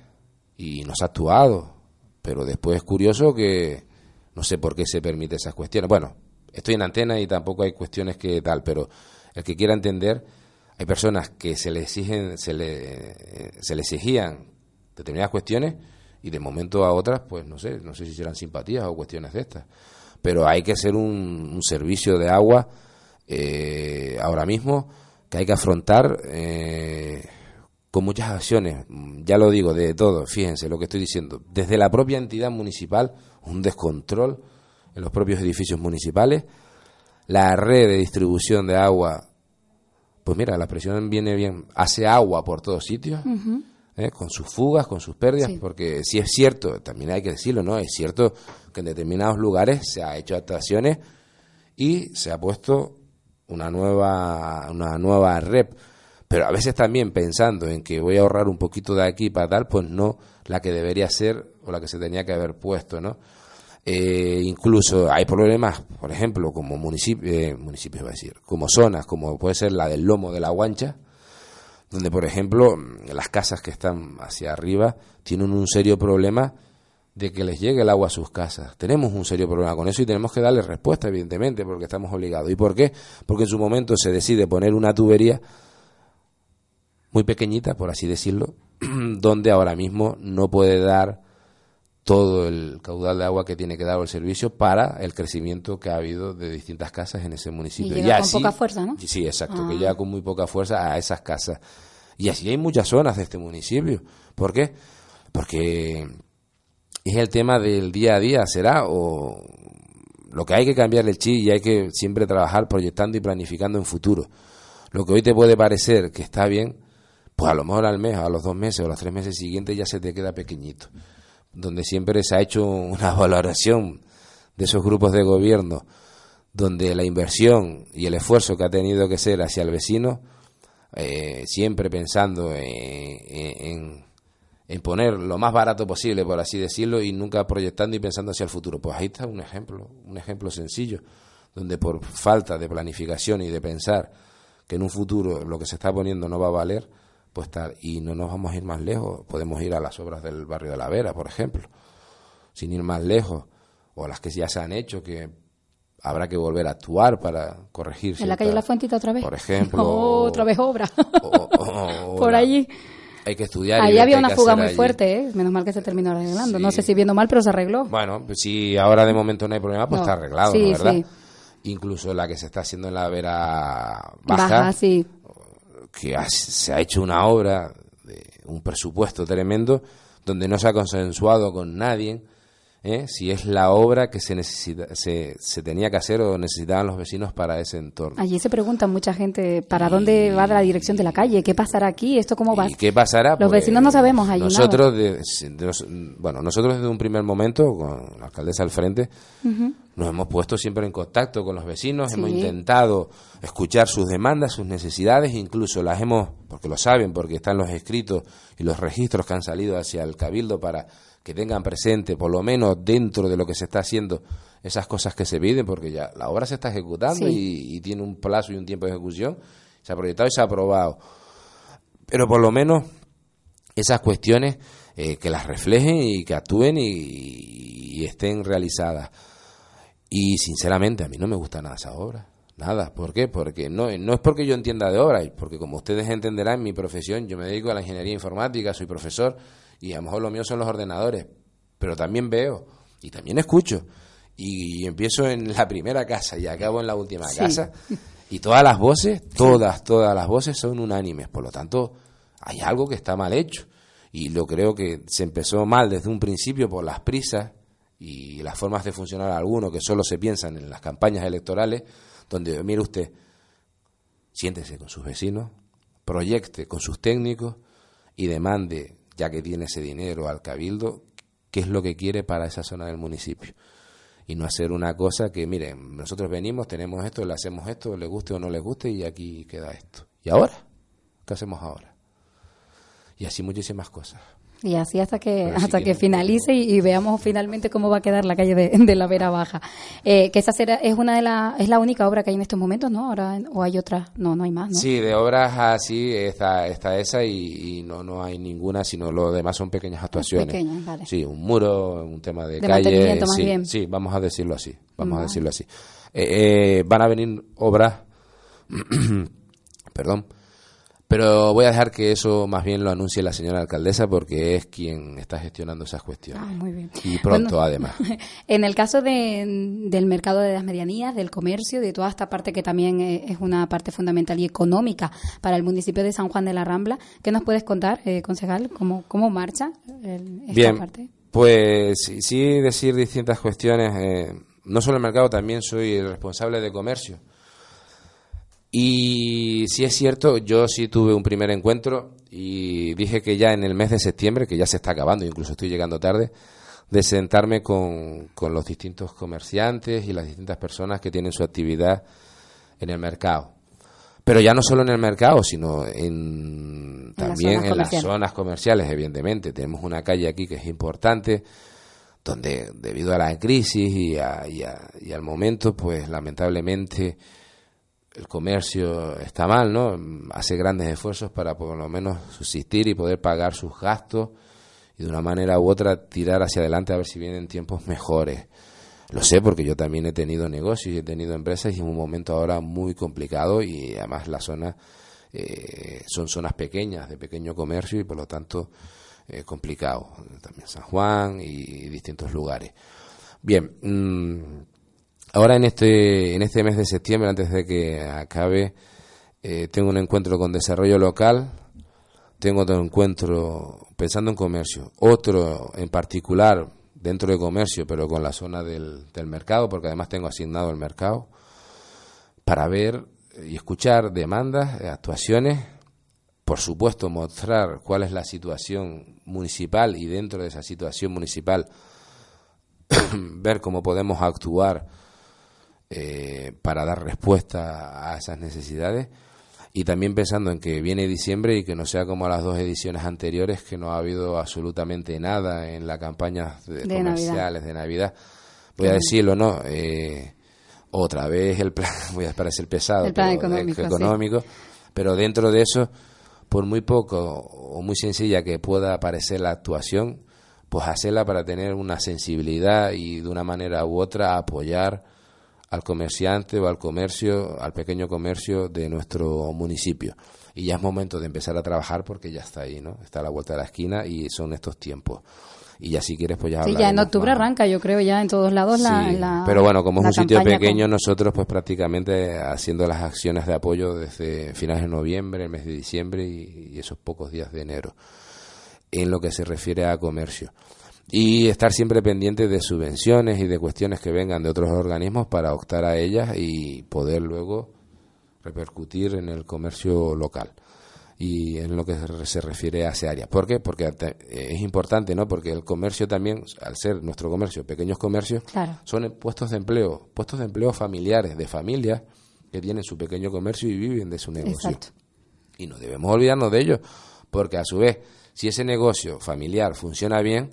y no se ha actuado. Pero después es curioso que no sé por qué se permite esas cuestiones. Bueno, estoy en antena y tampoco hay cuestiones que tal, pero el que quiera entender, hay personas que se le exigen, se le, se le exigían determinadas cuestiones y de momento a otras, pues no sé, no sé si serán simpatías o cuestiones de estas. Pero hay que un, un servicio de agua eh, ahora mismo que hay que afrontar eh, con muchas acciones, ya lo digo, de todo, fíjense lo que estoy diciendo, desde la propia entidad municipal, un descontrol en los propios edificios municipales, la red de distribución de agua, pues mira, la presión viene bien, hace agua por todos sitios, ¿eh? con sus fugas, con sus pérdidas, Sí. porque si es cierto, también hay que decirlo, ¿no? Es cierto que en determinados lugares se ha hecho actuaciones y se ha puesto una nueva, una nueva red. Pero a veces también pensando en que voy a ahorrar un poquito de aquí para tal, pues no la que debería ser o la que se tenía que haber puesto, ¿no? Eh, incluso hay problemas, por ejemplo, como municipio, eh, municipios, iba a decir, como zonas, como puede ser la del Lomo de la Guancha, donde, por ejemplo, las casas que están hacia arriba tienen un serio problema de que les llegue el agua a sus casas. Tenemos un serio problema con eso y tenemos que darle respuesta, evidentemente, porque estamos obligados. ¿Y por qué? Porque en su momento se decide poner una tubería muy pequeñita, por así decirlo, donde ahora mismo no puede dar todo el caudal de agua que tiene que dar el servicio para el crecimiento que ha habido de distintas casas en ese municipio. Y llega con poca fuerza, ¿no? Sí, exacto, que Ah. llega con muy poca fuerza a esas casas. Y así hay muchas zonas de este municipio. ¿Por qué? Porque es el tema del día a día, ¿será? O lo que hay que cambiar el chip y hay que siempre trabajar proyectando y planificando en futuro. Lo que hoy te puede parecer que está bien, pues a lo mejor al mes, a los dos meses o a los tres meses siguientes ya se te queda pequeñito. Donde siempre se ha hecho una valoración de esos grupos de gobierno, donde la inversión y el esfuerzo que ha tenido que ser hacia el vecino, eh, siempre pensando en, en- en poner lo más barato posible, por así decirlo, y nunca proyectando y pensando hacia el futuro. Pues ahí está un ejemplo, un ejemplo sencillo, donde por falta de planificación y de pensar que en un futuro lo que se está poniendo no va a valer, pues tal, y no nos vamos a ir más lejos, podemos ir a las obras del barrio de la Vera, por ejemplo, sin ir más lejos, o a las que ya se han hecho, que habrá que volver a actuar para corregir. En la calle La Fuentita otra vez. Por ejemplo. otra vez obra. o- o- o Por la- allí. Hay que estudiar. Ahí había una fuga muy allí. fuerte, ¿eh? Menos mal que se terminó arreglando. No sé si viendo mal, pero se arregló. Bueno, pues si ahora de momento no hay problema, pues No. está arreglado, Sí, ¿no? ¿verdad? sí. Incluso la que se está haciendo en la Vera Baja, Baja, sí. Que ha- se ha hecho una obra de un presupuesto tremendo donde no se ha consensuado con nadie ¿eh? si es la obra que se necesita se, se tenía que hacer o necesitaban los vecinos para ese entorno. Allí se pregunta mucha gente para dónde va la dirección de la calle, qué pasará aquí, esto cómo va. ¿Y qué pasará? Los vecinos no sabemos allí Nosotros, de- de nos- bueno, nosotros desde un primer momento, con la alcaldesa al frente, nos hemos puesto siempre en contacto con los vecinos, Sí. hemos intentado escuchar sus demandas, sus necesidades, incluso las hemos, porque lo saben, porque están los escritos y los registros que han salido hacia el cabildo para que tengan presente, por lo menos dentro de lo que se está haciendo, esas cosas que se piden, porque ya la obra se está ejecutando Sí. y, y tiene un plazo y un tiempo de ejecución, se ha proyectado y se ha aprobado. Pero por lo menos esas cuestiones eh, que las reflejen y que actúen y, y estén realizadas. Y sinceramente a mí no me gusta nada esa obra. Nada. ¿Por qué? Porque no, no es porque yo entienda de obra, porque como ustedes entenderán, en mi profesión, yo me dedico a la ingeniería informática, soy profesor, y a lo mejor lo mío son los ordenadores, pero también veo y también escucho. Y, empiezo en la primera casa y acabo en la última casa. Y todas las voces, todas, todas las voces son unánimes. Por lo tanto, hay algo que está mal hecho. Y lo creo que se empezó mal desde un principio por las prisas y las formas de funcionar algunos que solo se piensan en las campañas electorales, donde, mire usted, siéntese con sus vecinos, proyecte con sus técnicos y demande, ya que tiene ese dinero al cabildo, qué es lo que quiere para esa zona del municipio. Y no hacer una cosa que, miren, nosotros venimos, tenemos esto, le hacemos esto, le guste o no le guste, y aquí queda esto. ¿Y ahora? ¿Qué hacemos ahora? Y así muchísimas cosas. Y así hasta que hasta que finalice y, veamos finalmente cómo va a quedar la calle de, la Vera Baja. Eh, que esa será, es una de la, es la única obra que hay en estos momentos, ¿no? Ahora o hay otra, no, no hay más, ¿no? Sí, de obras así está, está esa y, no no hay ninguna, sino lo demás son pequeñas actuaciones. Pequeñas, vale. Sí, un muro, un tema de, calle, sí, sí, vamos a decirlo así, vamos a decirlo así. Eh, eh, van a venir obras, perdón pero voy a dejar que eso más bien lo anuncie la señora alcaldesa porque es quien está gestionando esas cuestiones. Ah, muy bien. Y pronto, además. En el caso del mercado de las medianías, del comercio, de toda esta parte que también eh, es una parte fundamental y económica para el municipio de San Juan de la Rambla, ¿qué nos puedes contar, eh, concejal? ¿Cómo, cómo marcha esta bien, Pues sí, decir distintas cuestiones. Eh, no solo el mercado, también soy el responsable de comercio y si es cierto, yo sí tuve un primer encuentro y dije que ya en el mes de septiembre, que ya se está acabando, incluso estoy llegando tarde, de sentarme con, con los distintos comerciantes y las distintas personas que tienen su actividad en el mercado. Pero ya no solo en el mercado, sino en, también en las zonas comerciales, evidentemente. Tenemos una calle aquí que es importante, donde debido a la crisis y, y al momento, pues lamentablemente el comercio está mal, ¿no? Hace grandes esfuerzos para por lo menos subsistir y poder pagar sus gastos y de una manera u otra tirar hacia adelante a ver si vienen tiempos mejores. Lo sé porque yo también he tenido negocios y he tenido empresas y en un momento ahora muy complicado y además la zona eh, son zonas pequeñas de pequeño comercio y por lo tanto eh, complicado. También San Juan y distintos lugares. Bien, mmm, ahora en este, en este mes de septiembre, antes de que acabe, eh, tengo un encuentro con desarrollo local, tengo otro encuentro pensando en comercio, otro en particular dentro de comercio, pero con la zona del, del mercado, porque además tengo asignado el mercado, para ver y escuchar demandas, actuaciones, por supuesto mostrar cuál es la situación municipal y dentro de esa situación municipal ver cómo podemos actuar eh, para dar respuesta a esas necesidades. Y también pensando en que viene diciembre y que no sea como las dos ediciones anteriores que no ha habido absolutamente nada en la campaña de, comerciales de Navidad. Voy a decirlo, ¿no? Eh, otra vez el plan, voy a parecer pesado, el plan económico, pero dentro de eso, por muy poco o muy sencilla que pueda parecer la actuación, pues hacerla para tener una sensibilidad y de una manera u otra apoyar al comerciante o al comercio, al pequeño comercio de nuestro municipio. Y ya es momento de empezar a trabajar porque ya está ahí, ¿no? Está a la vuelta de la esquina y son estos tiempos. Y ya si quieres, pues ya Sí, ya en octubre arranca, yo creo, ya en todos lados la, Pero bueno, como es un sitio pequeño, nosotros pues prácticamente haciendo las acciones de apoyo desde finales de noviembre, el mes de diciembre y esos pocos días de enero, en lo que se refiere a comercio y estar siempre pendiente de subvenciones y de cuestiones que vengan de otros organismos para optar a ellas y poder luego repercutir en el comercio local y en lo que se refiere a esa área. ¿Por qué? Porque es importante, ¿no? Porque el comercio también, al ser nuestro comercio, pequeños comercios, son puestos de empleo, puestos de empleo familiares, de familias que tienen su pequeño comercio y viven de su negocio. Y no debemos olvidarnos de ello, porque a su vez, si ese negocio familiar funciona bien,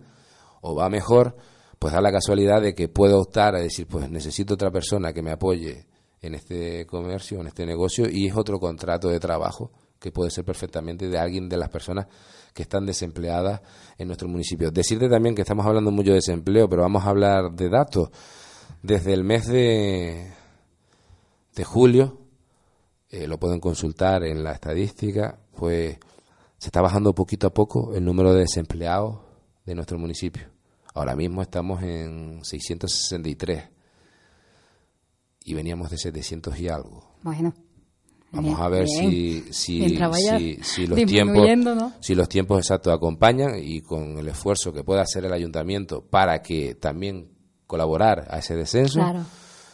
o va mejor, pues da la casualidad de que puedo optar a decir, pues necesito otra persona que me apoye en este comercio, en este negocio, y es otro contrato de trabajo que puede ser perfectamente de alguien de las personas que están desempleadas en nuestro municipio. Decirte también que estamos hablando mucho de desempleo, pero vamos a hablar de datos. Desde el mes de, de julio, eh, lo pueden consultar en la estadística, pues se está bajando poquito a poco el número de desempleados de nuestro municipio. Ahora mismo estamos en 663 y veníamos de 700 y algo. Bueno. Vamos a ver si, si, si, los tiempos, si los tiempos exactos acompañan y con el esfuerzo que pueda hacer el ayuntamiento para que también colaborar a ese descenso,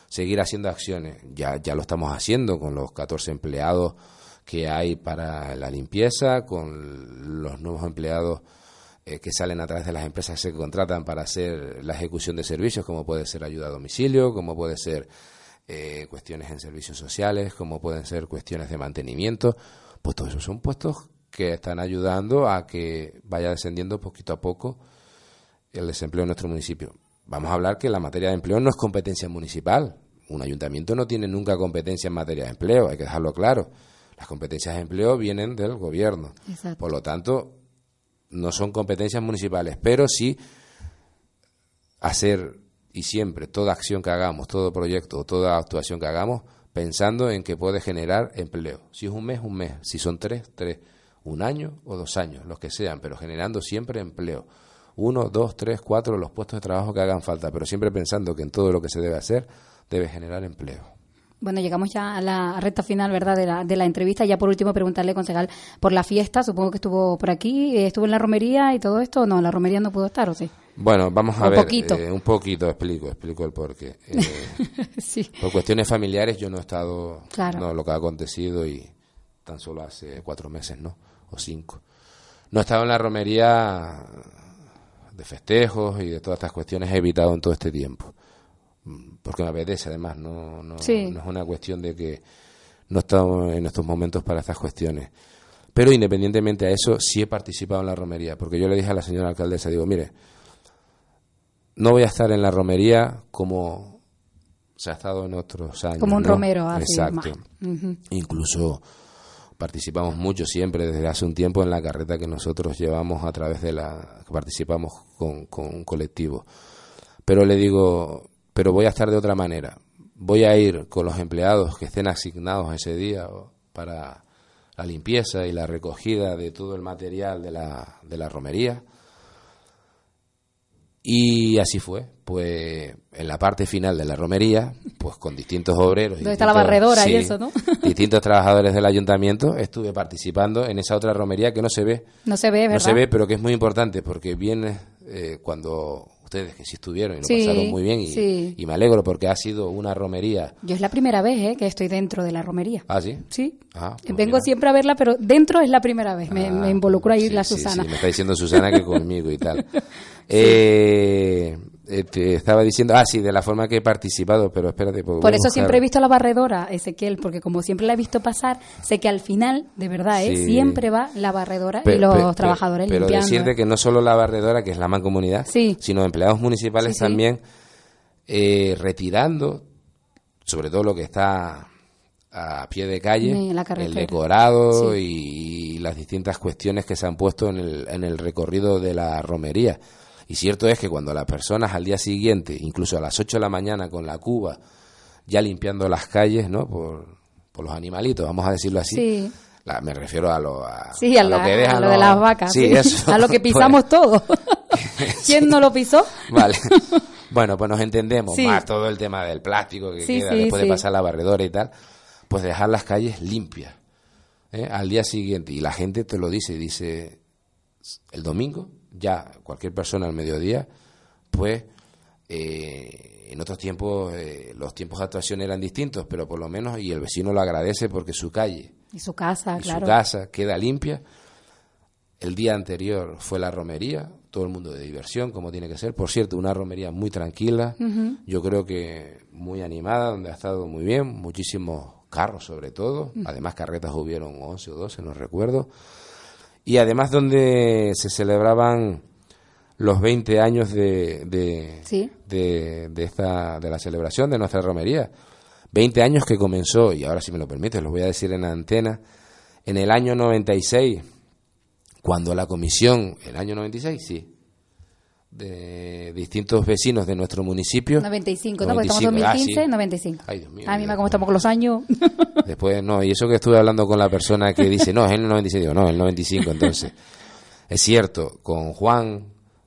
seguir haciendo acciones. Ya, ya lo estamos haciendo con los 14 empleados que hay para la limpieza, con los nuevos empleados eh, que salen a través de las empresas que se contratan para hacer la ejecución de servicios, como puede ser ayuda a domicilio, como puede ser eh, cuestiones en servicios sociales, como pueden ser cuestiones de mantenimiento, pues todos esos son puestos que están ayudando a que vaya descendiendo poquito a poco el desempleo en nuestro municipio. Vamos a hablar que la materia de empleo no es competencia municipal. Un ayuntamiento no tiene nunca competencia en materia de empleo, hay que dejarlo claro. Las competencias de empleo vienen del gobierno. Por lo tanto, no son competencias municipales, pero sí hacer y siempre toda acción que hagamos, todo proyecto o toda actuación que hagamos, pensando en que puede generar empleo. Si es un mes, un mes. Si son tres, tres. Un año o dos años, los que sean, pero generando siempre empleo. Uno, dos, tres, cuatro, los puestos de trabajo que hagan falta, pero siempre pensando que en todo lo que se debe hacer debe generar empleo. Bueno, llegamos ya a la recta final, ¿verdad?, de la, de la entrevista. Ya por último, preguntarle, concejal, por la fiesta. Supongo que estuvo por aquí, estuvo en la romería y todo esto. No, la romería no pudo estar, ¿o sí? Bueno, vamos a ver. Eh, un poquito, explico, explico el porqué. Eh, sí. Por cuestiones familiares yo no he estado, no, lo que ha acontecido y tan solo hace cuatro meses, ¿no? O cinco. No he estado en la romería de festejos y de todas estas cuestiones he evitado en todo este tiempo porque me apetece además, no, no, es una cuestión de que no estamos en estos momentos para estas cuestiones. Pero independientemente a eso, sí he participado en la romería, porque yo le dije a la señora alcaldesa, digo, mire, no voy a estar en la romería como se ha estado en otros años. Como un romero, así Exacto. Incluso participamos mucho siempre desde hace un tiempo en la carreta que nosotros llevamos a través de la que participamos con, con un colectivo. Pero le digo, pero voy a estar de otra manera. Voy a ir con los empleados que estén asignados ese día para la limpieza y la recogida de todo el material de la, de la romería. Y así fue, pues en la parte final de la romería, pues con distintos obreros. ¿Dónde está la barredora y eso, no? distintos trabajadores del ayuntamiento, estuve participando en esa otra romería que no se ve. No se ve, ¿verdad? No se ve, pero que es muy importante porque viene eh, cuando ustedes que sí estuvieron y lo pasaron muy bien y, me alegro porque ha sido una romería. Yo es la primera vez ¿eh? que estoy dentro de la romería. ¿Ah, sí? Sí. Ah, pues Vengo siempre a verla, pero dentro es la primera vez. Me, ah, involucro ahí la Susana. Sí, me está diciendo Susana que conmigo y tal. eh, eh, te estaba diciendo, ah, sí, de la forma que he participado, pero espérate. Por eso siempre he visto la barredora, Ezequiel, porque como siempre la he visto pasar, sé que al final, de verdad, ¿eh? siempre va la barredora y los trabajadores pero limpiando. Pero decirte que no solo la barredora, que es la mancomunidad, sino empleados municipales también eh, retirando, sobre todo lo que está a pie de calle, el decorado y, y, las distintas cuestiones que se han puesto en el, en el recorrido de la romería y cierto es que cuando las personas al día siguiente, incluso a las 8 de la mañana con la cuba, ya limpiando las calles, ¿no? Por, los animalitos, vamos a decirlo así. me refiero a lo, a, sí, a, lo que dejan. de las vacas. Sí, Eso. A lo que pisamos todo. ¿Quién no lo pisó? Vale. Bueno, pues nos entendemos más todo el tema del plástico que queda después de pasar la barredora y tal. Pues dejar las calles limpias ¿eh? al día siguiente. Y la gente te lo dice, dice, el domingo ya cualquier persona al mediodía, pues eh, en otros tiempos eh, los tiempos de actuación eran distintos, pero por lo menos, y el vecino lo agradece porque su calle y su casa, y su casa queda limpia. El día anterior fue la romería, todo el mundo de diversión, como tiene que ser. Por cierto, una romería muy tranquila, yo creo que muy animada, donde ha estado muy bien, muchísimos carros sobre todo, además carretas hubieron 11 o 12, no recuerdo y además donde se celebraban los 20 años de, de, de, esta, de la celebración de nuestra romería. 20 años que comenzó, y ahora si me lo permite, lo voy a decir en la antena, en el año 96, cuando la comisión, el año 96, sí, de distintos vecinos de nuestro municipio. 95, ¿no? Porque estamos en 2015, 95. Ay, Dios mío. A mí me como estamos con los años. Después, no, y eso que estuve hablando con la persona que dice, no, es el 96, digo, no, el 95, entonces. es cierto, con Juan,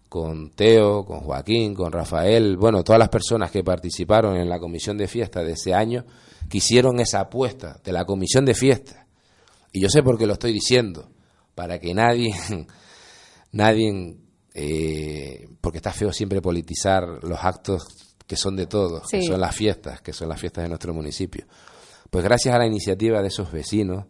con Teo, con Joaquín, con Rafael, bueno, todas las personas que participaron en la comisión de fiesta de ese año, que hicieron esa apuesta de la comisión de fiesta. Y yo sé por qué lo estoy diciendo, para que nadie, nadie eh, porque está feo siempre politizar los actos que son de todos, que son las fiestas, que son las fiestas de nuestro municipio. Pues gracias a la iniciativa de esos vecinos,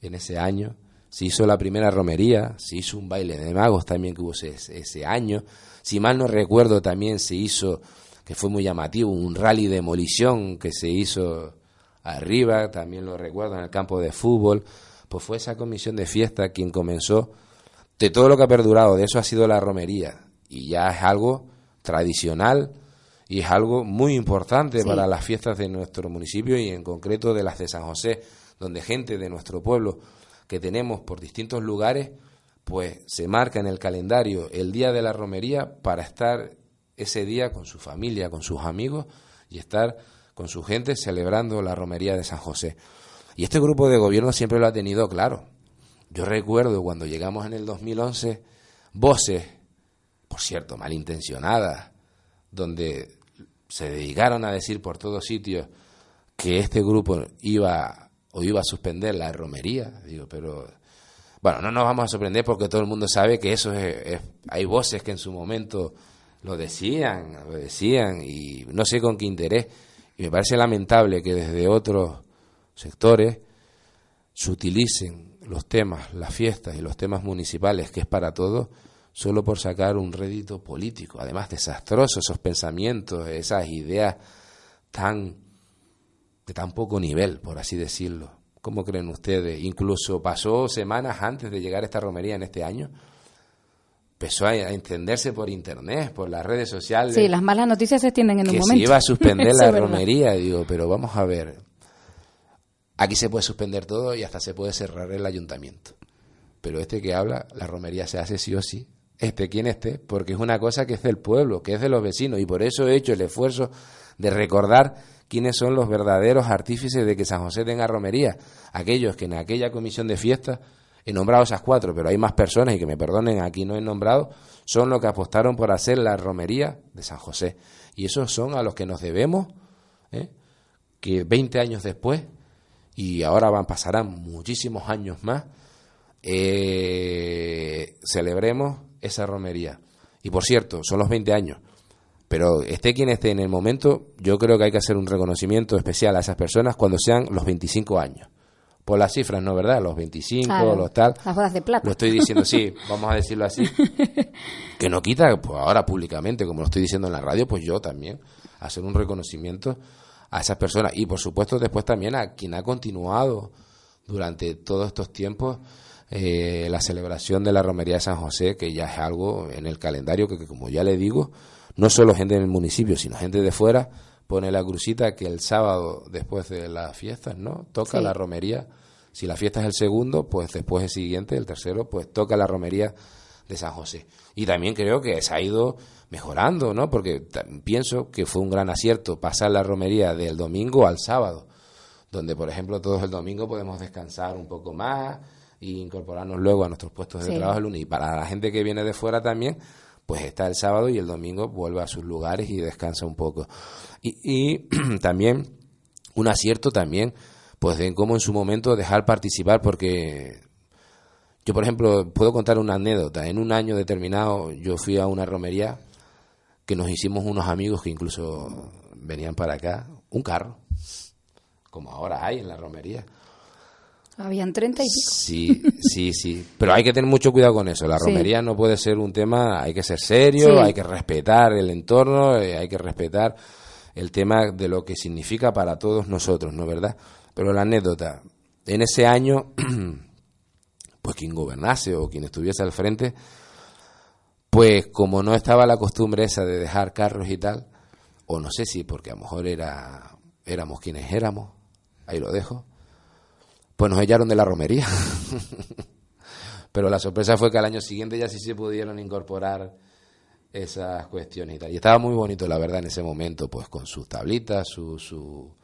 en ese año, se hizo la primera romería, se hizo un baile de magos también que hubo ese, ese año, si mal no recuerdo también se hizo, que fue muy llamativo, un rally de demolición que se hizo arriba, también lo recuerdo en el campo de fútbol, pues fue esa comisión de fiesta quien comenzó de todo lo que ha perdurado, de eso ha sido la romería. Y ya es algo tradicional y es algo muy importante para las fiestas de nuestro municipio y en concreto de las de San José, donde gente de nuestro pueblo que tenemos por distintos lugares, pues se marca en el calendario el día de la romería para estar ese día con su familia, con sus amigos y estar con su gente celebrando la romería de San José. Y este grupo de gobierno siempre lo ha tenido claro. Yo recuerdo cuando llegamos en el 2011, voces, por cierto, malintencionadas, donde se dedicaron a decir por todos sitios que este grupo iba o iba a suspender la romería. Digo, pero bueno, no nos vamos a sorprender porque todo el mundo sabe que eso es, hay voces que en su momento lo decían, lo decían y no sé con qué interés. Y me parece lamentable que desde otros sectores se utilicen los temas, las fiestas y los temas municipales, que es para todos, solo por sacar un rédito político. Además, desastrosos esos pensamientos, esas ideas tan de tan poco nivel, por así decirlo. ¿Cómo creen ustedes? Incluso pasó semanas antes de llegar a esta romería en este año. Empezó a, entenderse por internet, por las redes sociales. Sí, las malas noticias se extienden en un momento. Que se iba a suspender la romería. Digo, pero vamos a ver, Aquí se puede suspender todo y hasta se puede cerrar el ayuntamiento. Pero este que habla, la romería se hace sí o sí, este quien esté, porque es una cosa que es del pueblo, que es de los vecinos, y por eso he hecho el esfuerzo de recordar quiénes son los verdaderos artífices de que San José tenga romería. Aquellos que en aquella comisión de fiesta he nombrado esas cuatro, pero hay más personas, y que me perdonen, aquí no he nombrado, son los que apostaron por hacer la romería de San José. Y esos son a los que nos debemos, ¿eh? que 20 años después y ahora van, pasarán muchísimos años más, eh, celebremos esa romería. Y por cierto, son los 20 años. Pero esté quien esté en el momento, yo creo que hay que hacer un reconocimiento especial a esas personas cuando sean los 25 años. Por las cifras, ¿no? ¿Verdad? Los 25, los tal. Las de plata. Lo estoy diciendo, sí, vamos a decirlo así. que no quita, pues ahora públicamente, como lo estoy diciendo en la radio, pues yo también, hacer un reconocimiento a esas personas y por supuesto después también a quien ha continuado durante todos estos tiempos eh, la celebración de la romería de San José, que ya es algo en el calendario que, como ya le digo, no solo gente del municipio, sino gente de fuera, pone la crucita que el sábado después de las fiestas, ¿no? Toca la romería. Si la fiesta es el segundo, pues después el siguiente, el tercero, pues toca la romería de San José. Y también creo que se ha ido mejorando, ¿no? Porque pienso que fue un gran acierto pasar la romería del domingo al sábado, donde, por ejemplo, todos el domingo podemos descansar un poco más e incorporarnos luego a nuestros puestos de trabajo el lunes. Y para la gente que viene de fuera también, pues está el sábado y el domingo vuelve a sus lugares y descansa un poco. Y, y también un acierto también, pues de cómo en su momento dejar participar, porque yo, por ejemplo, puedo contar una anécdota. En un año determinado yo fui a una romería que nos hicimos unos amigos que incluso venían para acá, un carro, como ahora hay en la romería. Habían 30 y pico. Sí, sí, sí. Pero hay que tener mucho cuidado con eso. La romería no puede ser un tema, hay que ser serio, hay que respetar el entorno, eh, hay que respetar el tema de lo que significa para todos nosotros, ¿no verdad? Pero la anécdota, en ese año, pues quien gobernase o quien estuviese al frente, pues como no estaba la costumbre esa de dejar carros y tal, o no sé si porque a lo mejor era, éramos quienes éramos, ahí lo dejo, pues nos echaron de la romería. Pero la sorpresa fue que al año siguiente ya sí se pudieron incorporar esas cuestiones y tal. Y estaba muy bonito, la verdad, en ese momento, pues con sus tablitas, su, su,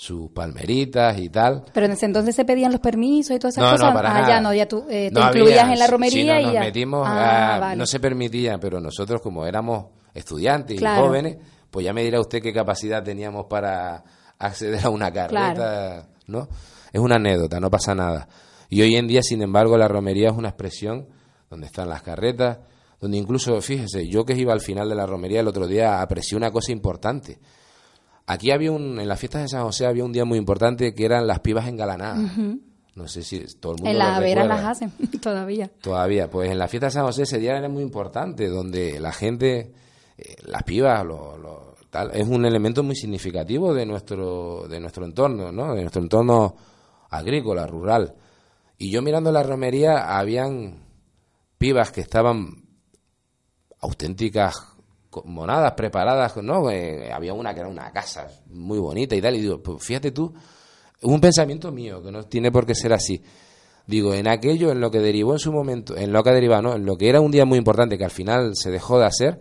sus palmeritas y tal. Pero en ese entonces se pedían los permisos y todas esas No, cosas. no, para ah, nada. ya no, ya tú eh, te No incluías había- en la romería no, y nos ya. metimos, Ah, vale. no se permitía, pero nosotros como éramos estudiantes Claro. y jóvenes, pues ya me dirá usted qué capacidad teníamos para acceder a una carreta, ¿no? Es una anécdota, no pasa nada. Y hoy en día, sin embargo, la romería es una expresión donde están las carretas, donde incluso, fíjese, yo que iba al final de la romería el otro día aprecié una cosa importante. Aquí había un, en las fiestas de San José había un día muy importante que eran las pibas engalanadas. No sé si todo el mundo En lo la vera recuerda. las hacen todavía. Todavía, pues en la fiesta de San José ese día era muy importante, donde la gente, eh, las pibas, lo, lo- tal, es un elemento muy significativo de nuestro, de nuestro entorno, ¿no? De nuestro entorno agrícola, rural. Y yo mirando la romería, habían pibas que estaban auténticas monadas preparadas, ¿no? Eh, había una que era una casa muy bonita y tal, y digo, pues fíjate tú, un pensamiento mío, que no tiene por qué ser así. Digo, en aquello, en lo que derivó en su momento, en lo que ha derivado, ¿no? En lo que era un día muy importante que al final se dejó de hacer,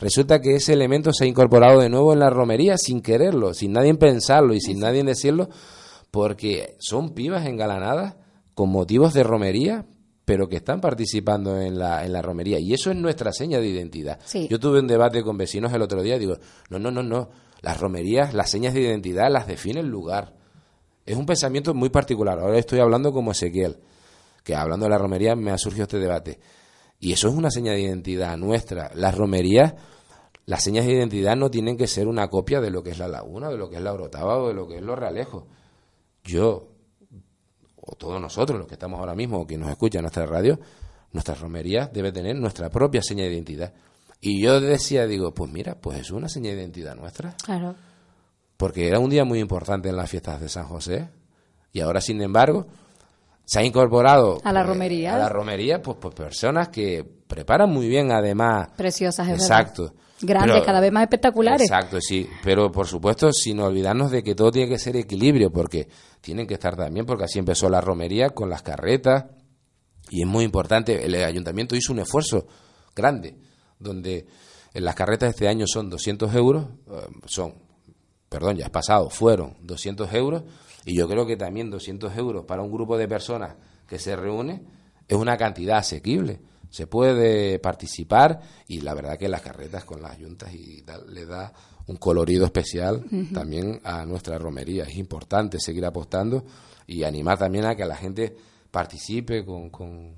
resulta que ese elemento se ha incorporado de nuevo en la romería sin quererlo, sin nadie pensarlo y sin nadie decirlo, porque son pibas engalanadas con motivos de romería, pero que están participando en la, en la romería. Y eso es nuestra seña de identidad. Sí. Yo tuve un debate con vecinos el otro día, digo, no, no, no, no, las romerías, las señas de identidad las define el lugar. Es un pensamiento muy particular. Ahora estoy hablando como Ezequiel, que hablando de la romería me ha surgido este debate. Y eso es una seña de identidad nuestra. Las romerías, las señas de identidad no tienen que ser una copia de lo que es la laguna, de lo que es la Orotava o de lo que es los realejos. Yo, o todos nosotros, los que estamos ahora mismo, o quien nos escucha en nuestra radio, nuestras romerías debe tener nuestra propia seña de identidad. Y yo decía, digo, pues mira, pues es una seña de identidad nuestra Claro. porque era un día muy importante en las fiestas de San José y ahora sin embargo se ha incorporado A la pues, romería. a la romería pues, pues personas que preparan muy bien además Preciosas, es verdad. exacto Grandes, Pero- cada vez más espectaculares. exacto sí pero por supuesto sin olvidarnos de que todo tiene que ser equilibrio porque tienen que estar también porque así empezó la romería con las carretas y es muy importante, el ayuntamiento hizo un esfuerzo grande, donde las carretas de este año son 200 euros, eh, son, perdón, ya es pasado, fueron 200 euros, y yo creo que también 200 euros para un grupo de personas que se reúne es una cantidad asequible. Se puede participar y la verdad que las carretas con las juntas y tal le da un colorido especial también a nuestra romería. Es importante seguir apostando y animar también a que la gente participe con, con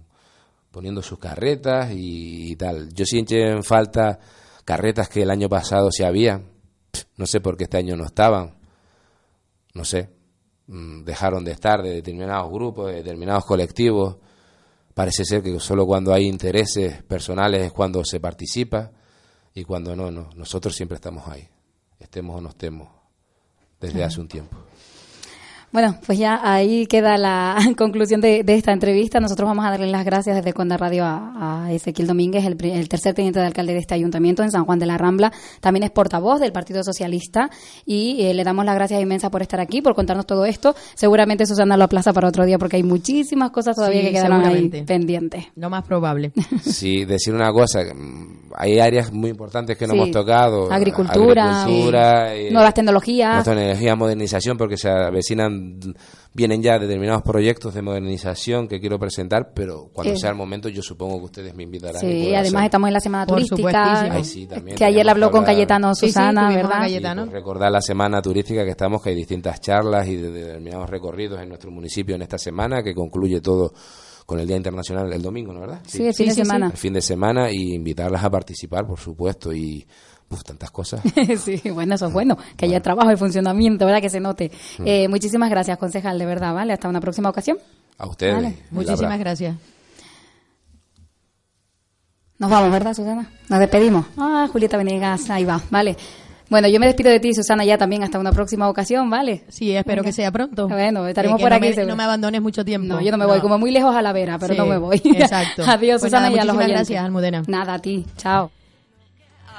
poniendo sus carretas y, y tal. Yo sí eché en falta carretas que el año pasado se habían, no sé por qué este año no estaban, no sé, mm, dejaron de estar de determinados grupos, de determinados colectivos. Parece ser que solo cuando hay intereses personales es cuando se participa y cuando no, no. Nosotros siempre estamos ahí, estemos o no estemos, desde hace un tiempo. Bueno, pues ya ahí queda la conclusión de, de esta entrevista. Nosotros vamos a darle las gracias desde Conda Radio a, a Ezequiel Domínguez, el, tercer teniente de alcalde de este ayuntamiento en San Juan de la Rambla. También es portavoz del Partido Socialista y eh, le damos las gracias inmensas por estar aquí, por contarnos todo esto. Seguramente Susana lo aplaza para otro día porque hay muchísimas cosas todavía Sí, que quedaron ahí pendientes. Lo más probable. Sí, decir una cosa, mm, hay áreas muy importantes que no Sí. hemos tocado. Agricultura, agricultura, eh, nuevas tecnologías. Nuestra energía, modernización, porque se avecinan, vienen ya determinados proyectos de modernización que quiero presentar, pero cuando Eh. sea el momento yo supongo que ustedes me invitarán. y Sí, puedo además estamos en la semana Por turística. supuestísimo. Ay, sí, también que ayer habló que con. Cayetano Sí, sí, Susana, ¿verdad? Y, Cayetano. pues, recordar la semana turística que estamos, que hay distintas charlas y de- de determinados recorridos en nuestro municipio en esta semana, que concluye todo con el Día Internacional el domingo, ¿no verdad? Sí, el fin Sí, de sí, sí. semana. el fin de semana y invitarlas a participar, por supuesto, y uf, tantas cosas. sí, bueno, eso es bueno, que haya trabajo y funcionamiento, ¿verdad? Que se note. Mm. Eh, muchísimas gracias, concejal, de verdad, ¿vale? Hasta una próxima ocasión. A ustedes. Vale. Muchísimas gracias. Nos vamos, ¿verdad, Susana? Nos despedimos. Ah, Julieta Venegas, ahí va, vale. Bueno, yo me despido de ti, Susana, ya también hasta una próxima ocasión, ¿vale? Sí, espero que sea pronto. Bueno, estaremos Que- que por no aquí me- no me abandones mucho tiempo. No, yo no me voy, como muy lejos a la vera, pero Sí, no me voy. Exacto. Adiós, Pues Susana, nada, y a los oyentes. gracias, Almudena. Nada, a ti. Chao.